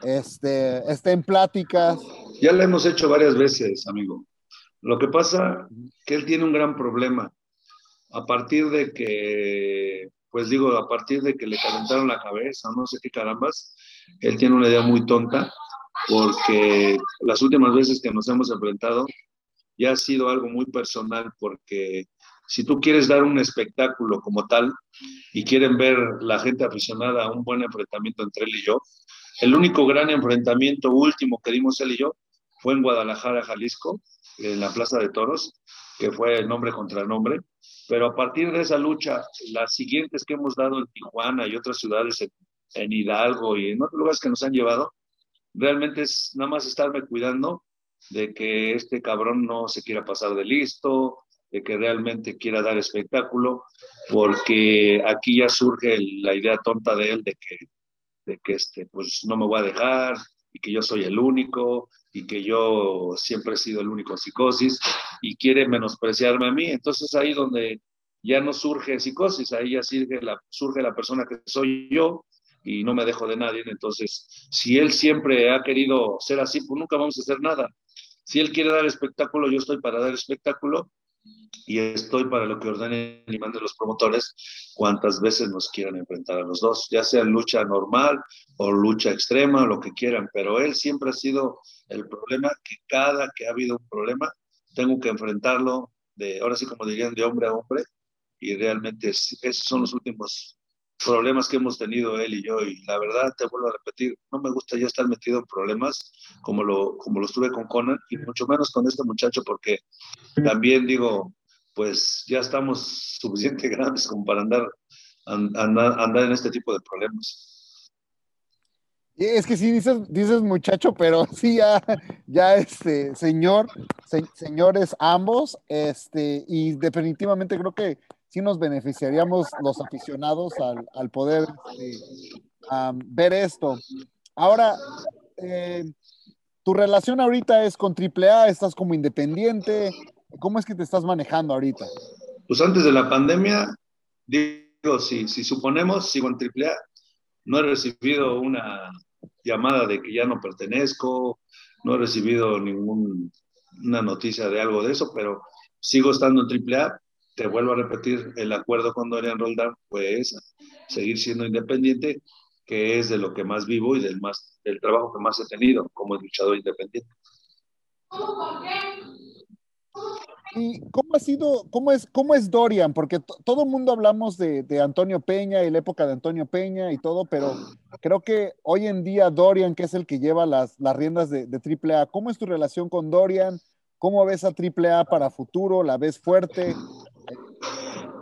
Este, ¿Está en pláticas? Ya la hemos hecho varias veces, amigo. Lo que pasa que él tiene un gran problema. A partir de que, pues digo, a partir de que le calentaron la cabeza, no sé qué carambas, él tiene una idea muy tonta, porque las últimas veces que nos hemos enfrentado ya ha sido algo muy personal, porque si tú quieres dar un espectáculo como tal y quieren ver la gente aficionada a un buen enfrentamiento entre él y yo, el único gran enfrentamiento último que dimos él y yo fue en Guadalajara, Jalisco, en la Plaza de Toros, que fue nombre contra nombre. Pero a partir de esa lucha, las siguientes que hemos dado en Tijuana y otras ciudades, en, en Hidalgo y en otros lugares que nos han llevado, realmente es nada más estarme cuidando de que este cabrón no se quiera pasar de listo, de que realmente quiera dar espectáculo, porque aquí ya surge la idea tonta de él de que, de que este, pues no me voy a dejar y que yo soy el único y que yo siempre he sido el único psicosis y quiere menospreciarme a mí. Entonces ahí donde ya no surge psicosis, ahí ya surge la, surge la persona que soy yo y no me dejo de nadie. Entonces, si él siempre ha querido ser así, pues nunca vamos a hacer nada. Si él quiere dar espectáculo, yo estoy para dar espectáculo y estoy para lo que ordenen y manden los promotores cuantas veces nos quieran enfrentar a los dos, ya sea lucha normal o lucha extrema, lo que quieran, pero él siempre ha sido el problema que cada que ha habido un problema, tengo que enfrentarlo de, ahora sí como dirían, de hombre a hombre, y realmente es, esos son los últimos problemas que hemos tenido él y yo, y la verdad, te vuelvo a repetir, no me gusta ya estar metido en problemas como lo, como lo estuve con Conan, y mucho menos con este muchacho, porque también digo, pues ya estamos suficientemente grandes como para andar, andar, andar en este tipo de problemas. Es que sí dices, dices muchacho, pero sí ya, ya este, señor, señores ambos, este, y definitivamente creo que nos beneficiaríamos los aficionados al, poder este, ver esto. Ahora, eh, tu relación ahorita es con AAA, estás como independiente, ¿cómo es que te estás manejando ahorita? Pues antes de la pandemia, digo, si, si suponemos, sigo en AAA, no he recibido una llamada de que ya no pertenezco, no he recibido ninguna noticia de algo de eso, pero sigo estando en AAA. Te vuelvo a repetir, el acuerdo con Dorian Roldán fue seguir siendo independiente, que es de lo que más vivo y del, más, del trabajo que más he tenido como luchador independiente. ¿Y cómo ha sido, cómo es, cómo es Dorian? Porque todo el mundo hablamos de, Antonio Peña y la época de Antonio Peña y todo, pero creo que hoy en día Dorian, que es el que lleva las, las riendas de, de AAA, ¿cómo es tu relación con Dorian? ¿Cómo ves a AAA para futuro? ¿La ves fuerte?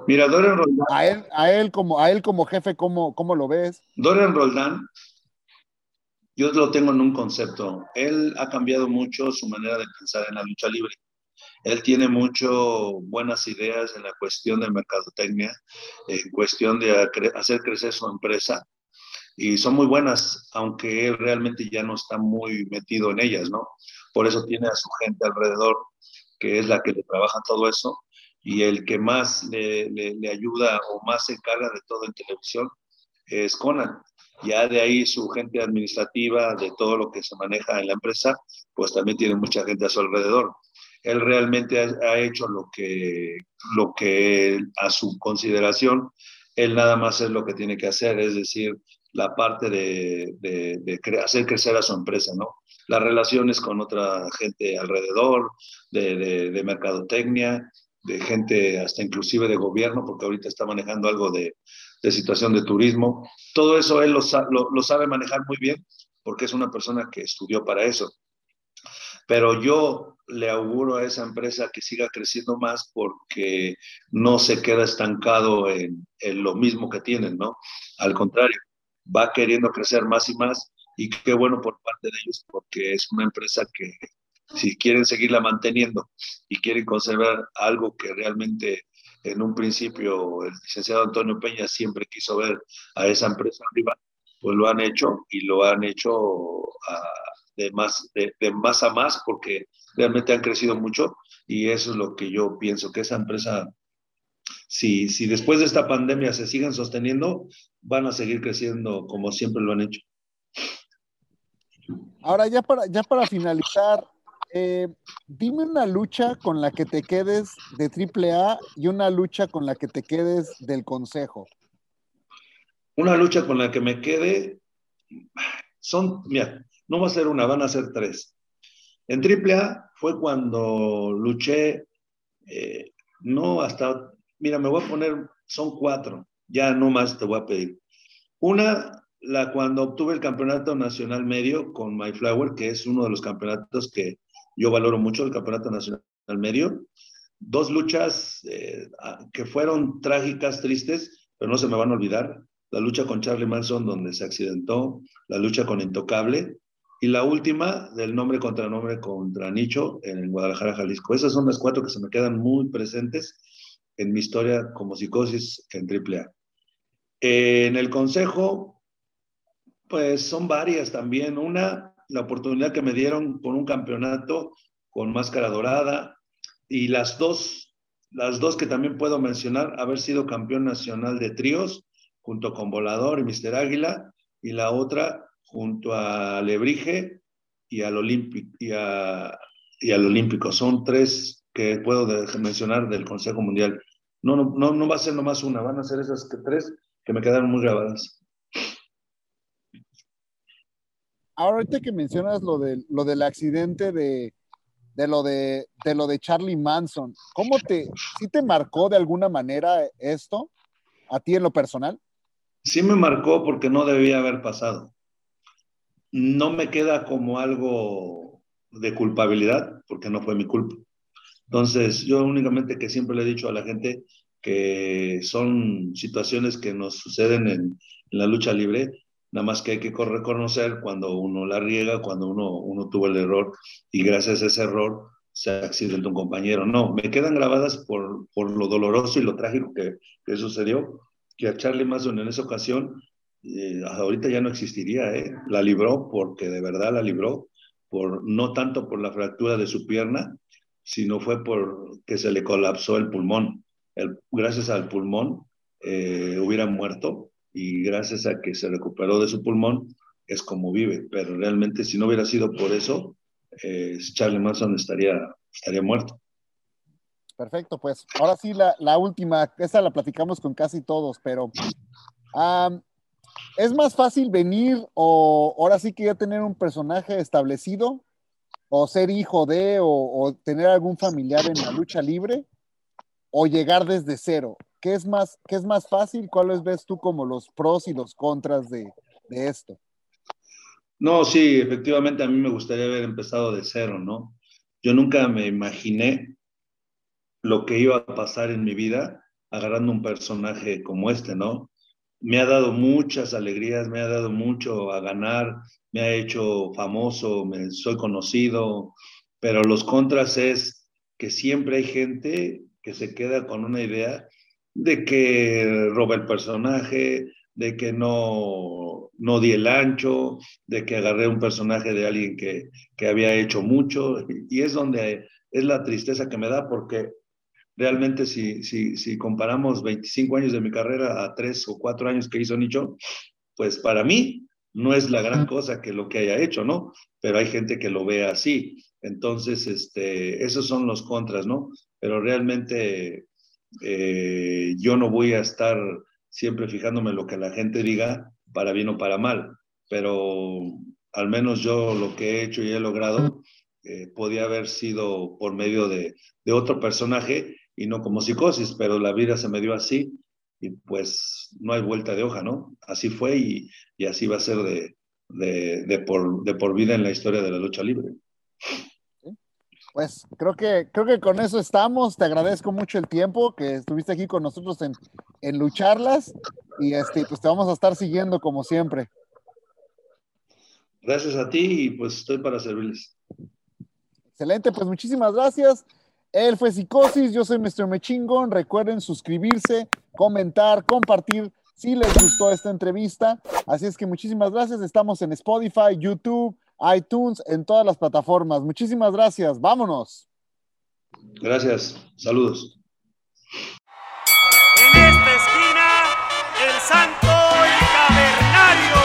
Mira, Dorian Roldán. A él, a él, como, a él como jefe, ¿cómo, ¿cómo lo ves? Dorian Roldán, yo lo tengo en un concepto. Él ha cambiado mucho su manera de pensar en la lucha libre él tiene mucho buenas ideas en la cuestión de mercadotecnia, en cuestión de hacer crecer su empresa, y son muy buenas, aunque él realmente ya no está muy metido en ellas, ¿no? Por eso tiene a su gente alrededor, que es la que le trabaja todo eso, y el que más le, le ayuda o más se encarga de todo en televisión es Conan. Ya de ahí su gente administrativa, de todo lo que se maneja en la empresa, pues también tiene mucha gente a su alrededor él realmente ha, hecho lo que, lo que a su consideración, él nada más es lo que tiene que hacer, es decir, la parte de, de, hacer crecer a su empresa, ¿no? Las relaciones con otra gente alrededor, de, de, mercadotecnia, de gente hasta inclusive de gobierno, porque ahorita está manejando algo de, situación de turismo. Todo eso él lo, lo, sabe manejar muy bien, porque es una persona que estudió para eso. Pero yo le auguro a esa empresa que siga creciendo más porque no se queda estancado en, lo mismo que tienen, ¿no? Al contrario, va queriendo crecer más y más y qué bueno por parte de ellos porque es una empresa que si quieren seguirla manteniendo y quieren conservar algo que realmente en un principio el licenciado Antonio Peña siempre quiso ver a esa empresa arriba, pues lo han hecho y lo han hecho a, de más, de, más a más porque realmente han crecido mucho y eso es lo que yo pienso, que esa empresa, si, si después de esta pandemia se siguen sosteniendo, van a seguir creciendo como siempre lo han hecho. Ahora, ya para, ya para finalizar, eh, dime una lucha con la que te quedes de AAA y una lucha con la que te quedes del Consejo. Una lucha con la que me quede, son, mira, no va a ser una, van a ser tres. En AAA fue cuando luché, eh, no hasta, mira, me voy a poner, son cuatro, ya no más te voy a pedir. Una, la cuando obtuve el campeonato nacional medio con My Flower, que es uno de los campeonatos que yo valoro mucho, el campeonato nacional medio. Dos luchas eh, que fueron trágicas, tristes, pero no se me van a olvidar. La lucha con Charlie Manson, donde se accidentó, la lucha con Intocable, y la última, del nombre contra nombre contra Nicho en Guadalajara, Jalisco. Esas son las cuatro que se me quedan muy presentes en mi historia como psicosis en AAA. en el consejo, pues son varias también. Una, la oportunidad que me dieron con un campeonato con máscara dorada y las dos, las dos que también puedo mencionar, haber sido campeón nacional de tríos junto con Volador y Mister Águila y la otra junto a Lebrige y al, Olímpico, y, al Olímpico. Son tres que puedo mencionar del Consejo Mundial. No, no, no, va a ser nomás una, van a ser esas tres que me quedaron muy grabadas. Ahorita que mencionas lo, de, lo del accidente de, de, lo de, de lo de Charlie Manson, ¿cómo te, sí te marcó de alguna manera esto a ti en lo personal? Sí me marcó porque no debía haber pasado no me queda como algo de culpabilidad, porque no fue mi culpa. Entonces, yo únicamente que siempre le he dicho a la gente que son situaciones que nos suceden en, en la lucha libre, nada más que hay que reconocer cuando uno la riega, cuando uno, uno tuvo el error y gracias a ese error se accidentó un compañero. No, me quedan grabadas por, por lo doloroso y lo trágico que, que sucedió, que a Charlie Mason en esa ocasión, eh, ahorita ya no existiría, ¿eh? la libró porque de verdad la libró, por, no tanto por la fractura de su pierna, sino fue por que se le colapsó el pulmón. El, gracias al pulmón eh, hubiera muerto y gracias a que se recuperó de su pulmón es como vive, pero realmente si no hubiera sido por eso, eh, Charlie Manson estaría, estaría muerto. Perfecto, pues ahora sí la, la última, esa la platicamos con casi todos, pero ¿es más fácil venir o ahora sí que ya tener un personaje establecido o ser hijo de o tener algún familiar en la lucha libre o llegar desde cero? ¿Qué es más, qué es más fácil? ¿Cuáles ves tú como los pros y los contras de, de esto? No, sí, efectivamente a mí me gustaría haber empezado de cero, ¿no? Yo nunca me imaginé lo que iba a pasar en mi vida agarrando un personaje como este, ¿no? Me ha dado muchas alegrías, me ha dado mucho a ganar, me ha hecho famoso, me soy conocido, pero los contras es que siempre hay gente que se queda con una idea de que roba el personaje, de que no, no di el ancho, de que agarré un personaje de alguien que, que había hecho mucho, y es donde es la tristeza que me da, porque realmente si, si, si comparamos 25 años de mi carrera a 3 o 4 años que hizo Nicho, pues para mí no es la gran cosa que lo que haya hecho, ¿no? Pero hay gente que lo ve así. Entonces, este, esos son los contras, ¿no? Pero realmente eh, yo no voy a estar siempre fijándome en lo que la gente diga, para bien o para mal, pero al menos yo lo que he hecho y he logrado eh, podía haber sido por medio de, otro personaje y no como psicosis, pero la vida se me dio así y pues no hay vuelta de hoja, ¿no? Así fue y, y así va a ser de, de, por, de por vida en la historia de la lucha libre. Pues creo que, creo que con eso estamos. Te agradezco mucho el tiempo que estuviste aquí con nosotros en, en lucharlas y este, pues te vamos a estar siguiendo como siempre. Gracias a ti y pues estoy para servirles. Excelente, pues muchísimas gracias. Él fue Psicosis, yo soy Mr. Mechingon. Recuerden suscribirse, comentar, compartir si les gustó esta entrevista. Así es que muchísimas gracias. Estamos en Spotify, YouTube, iTunes, en todas las plataformas. Muchísimas gracias. Vámonos. Gracias. Saludos. En esta esquina, el Santo y Cavernario.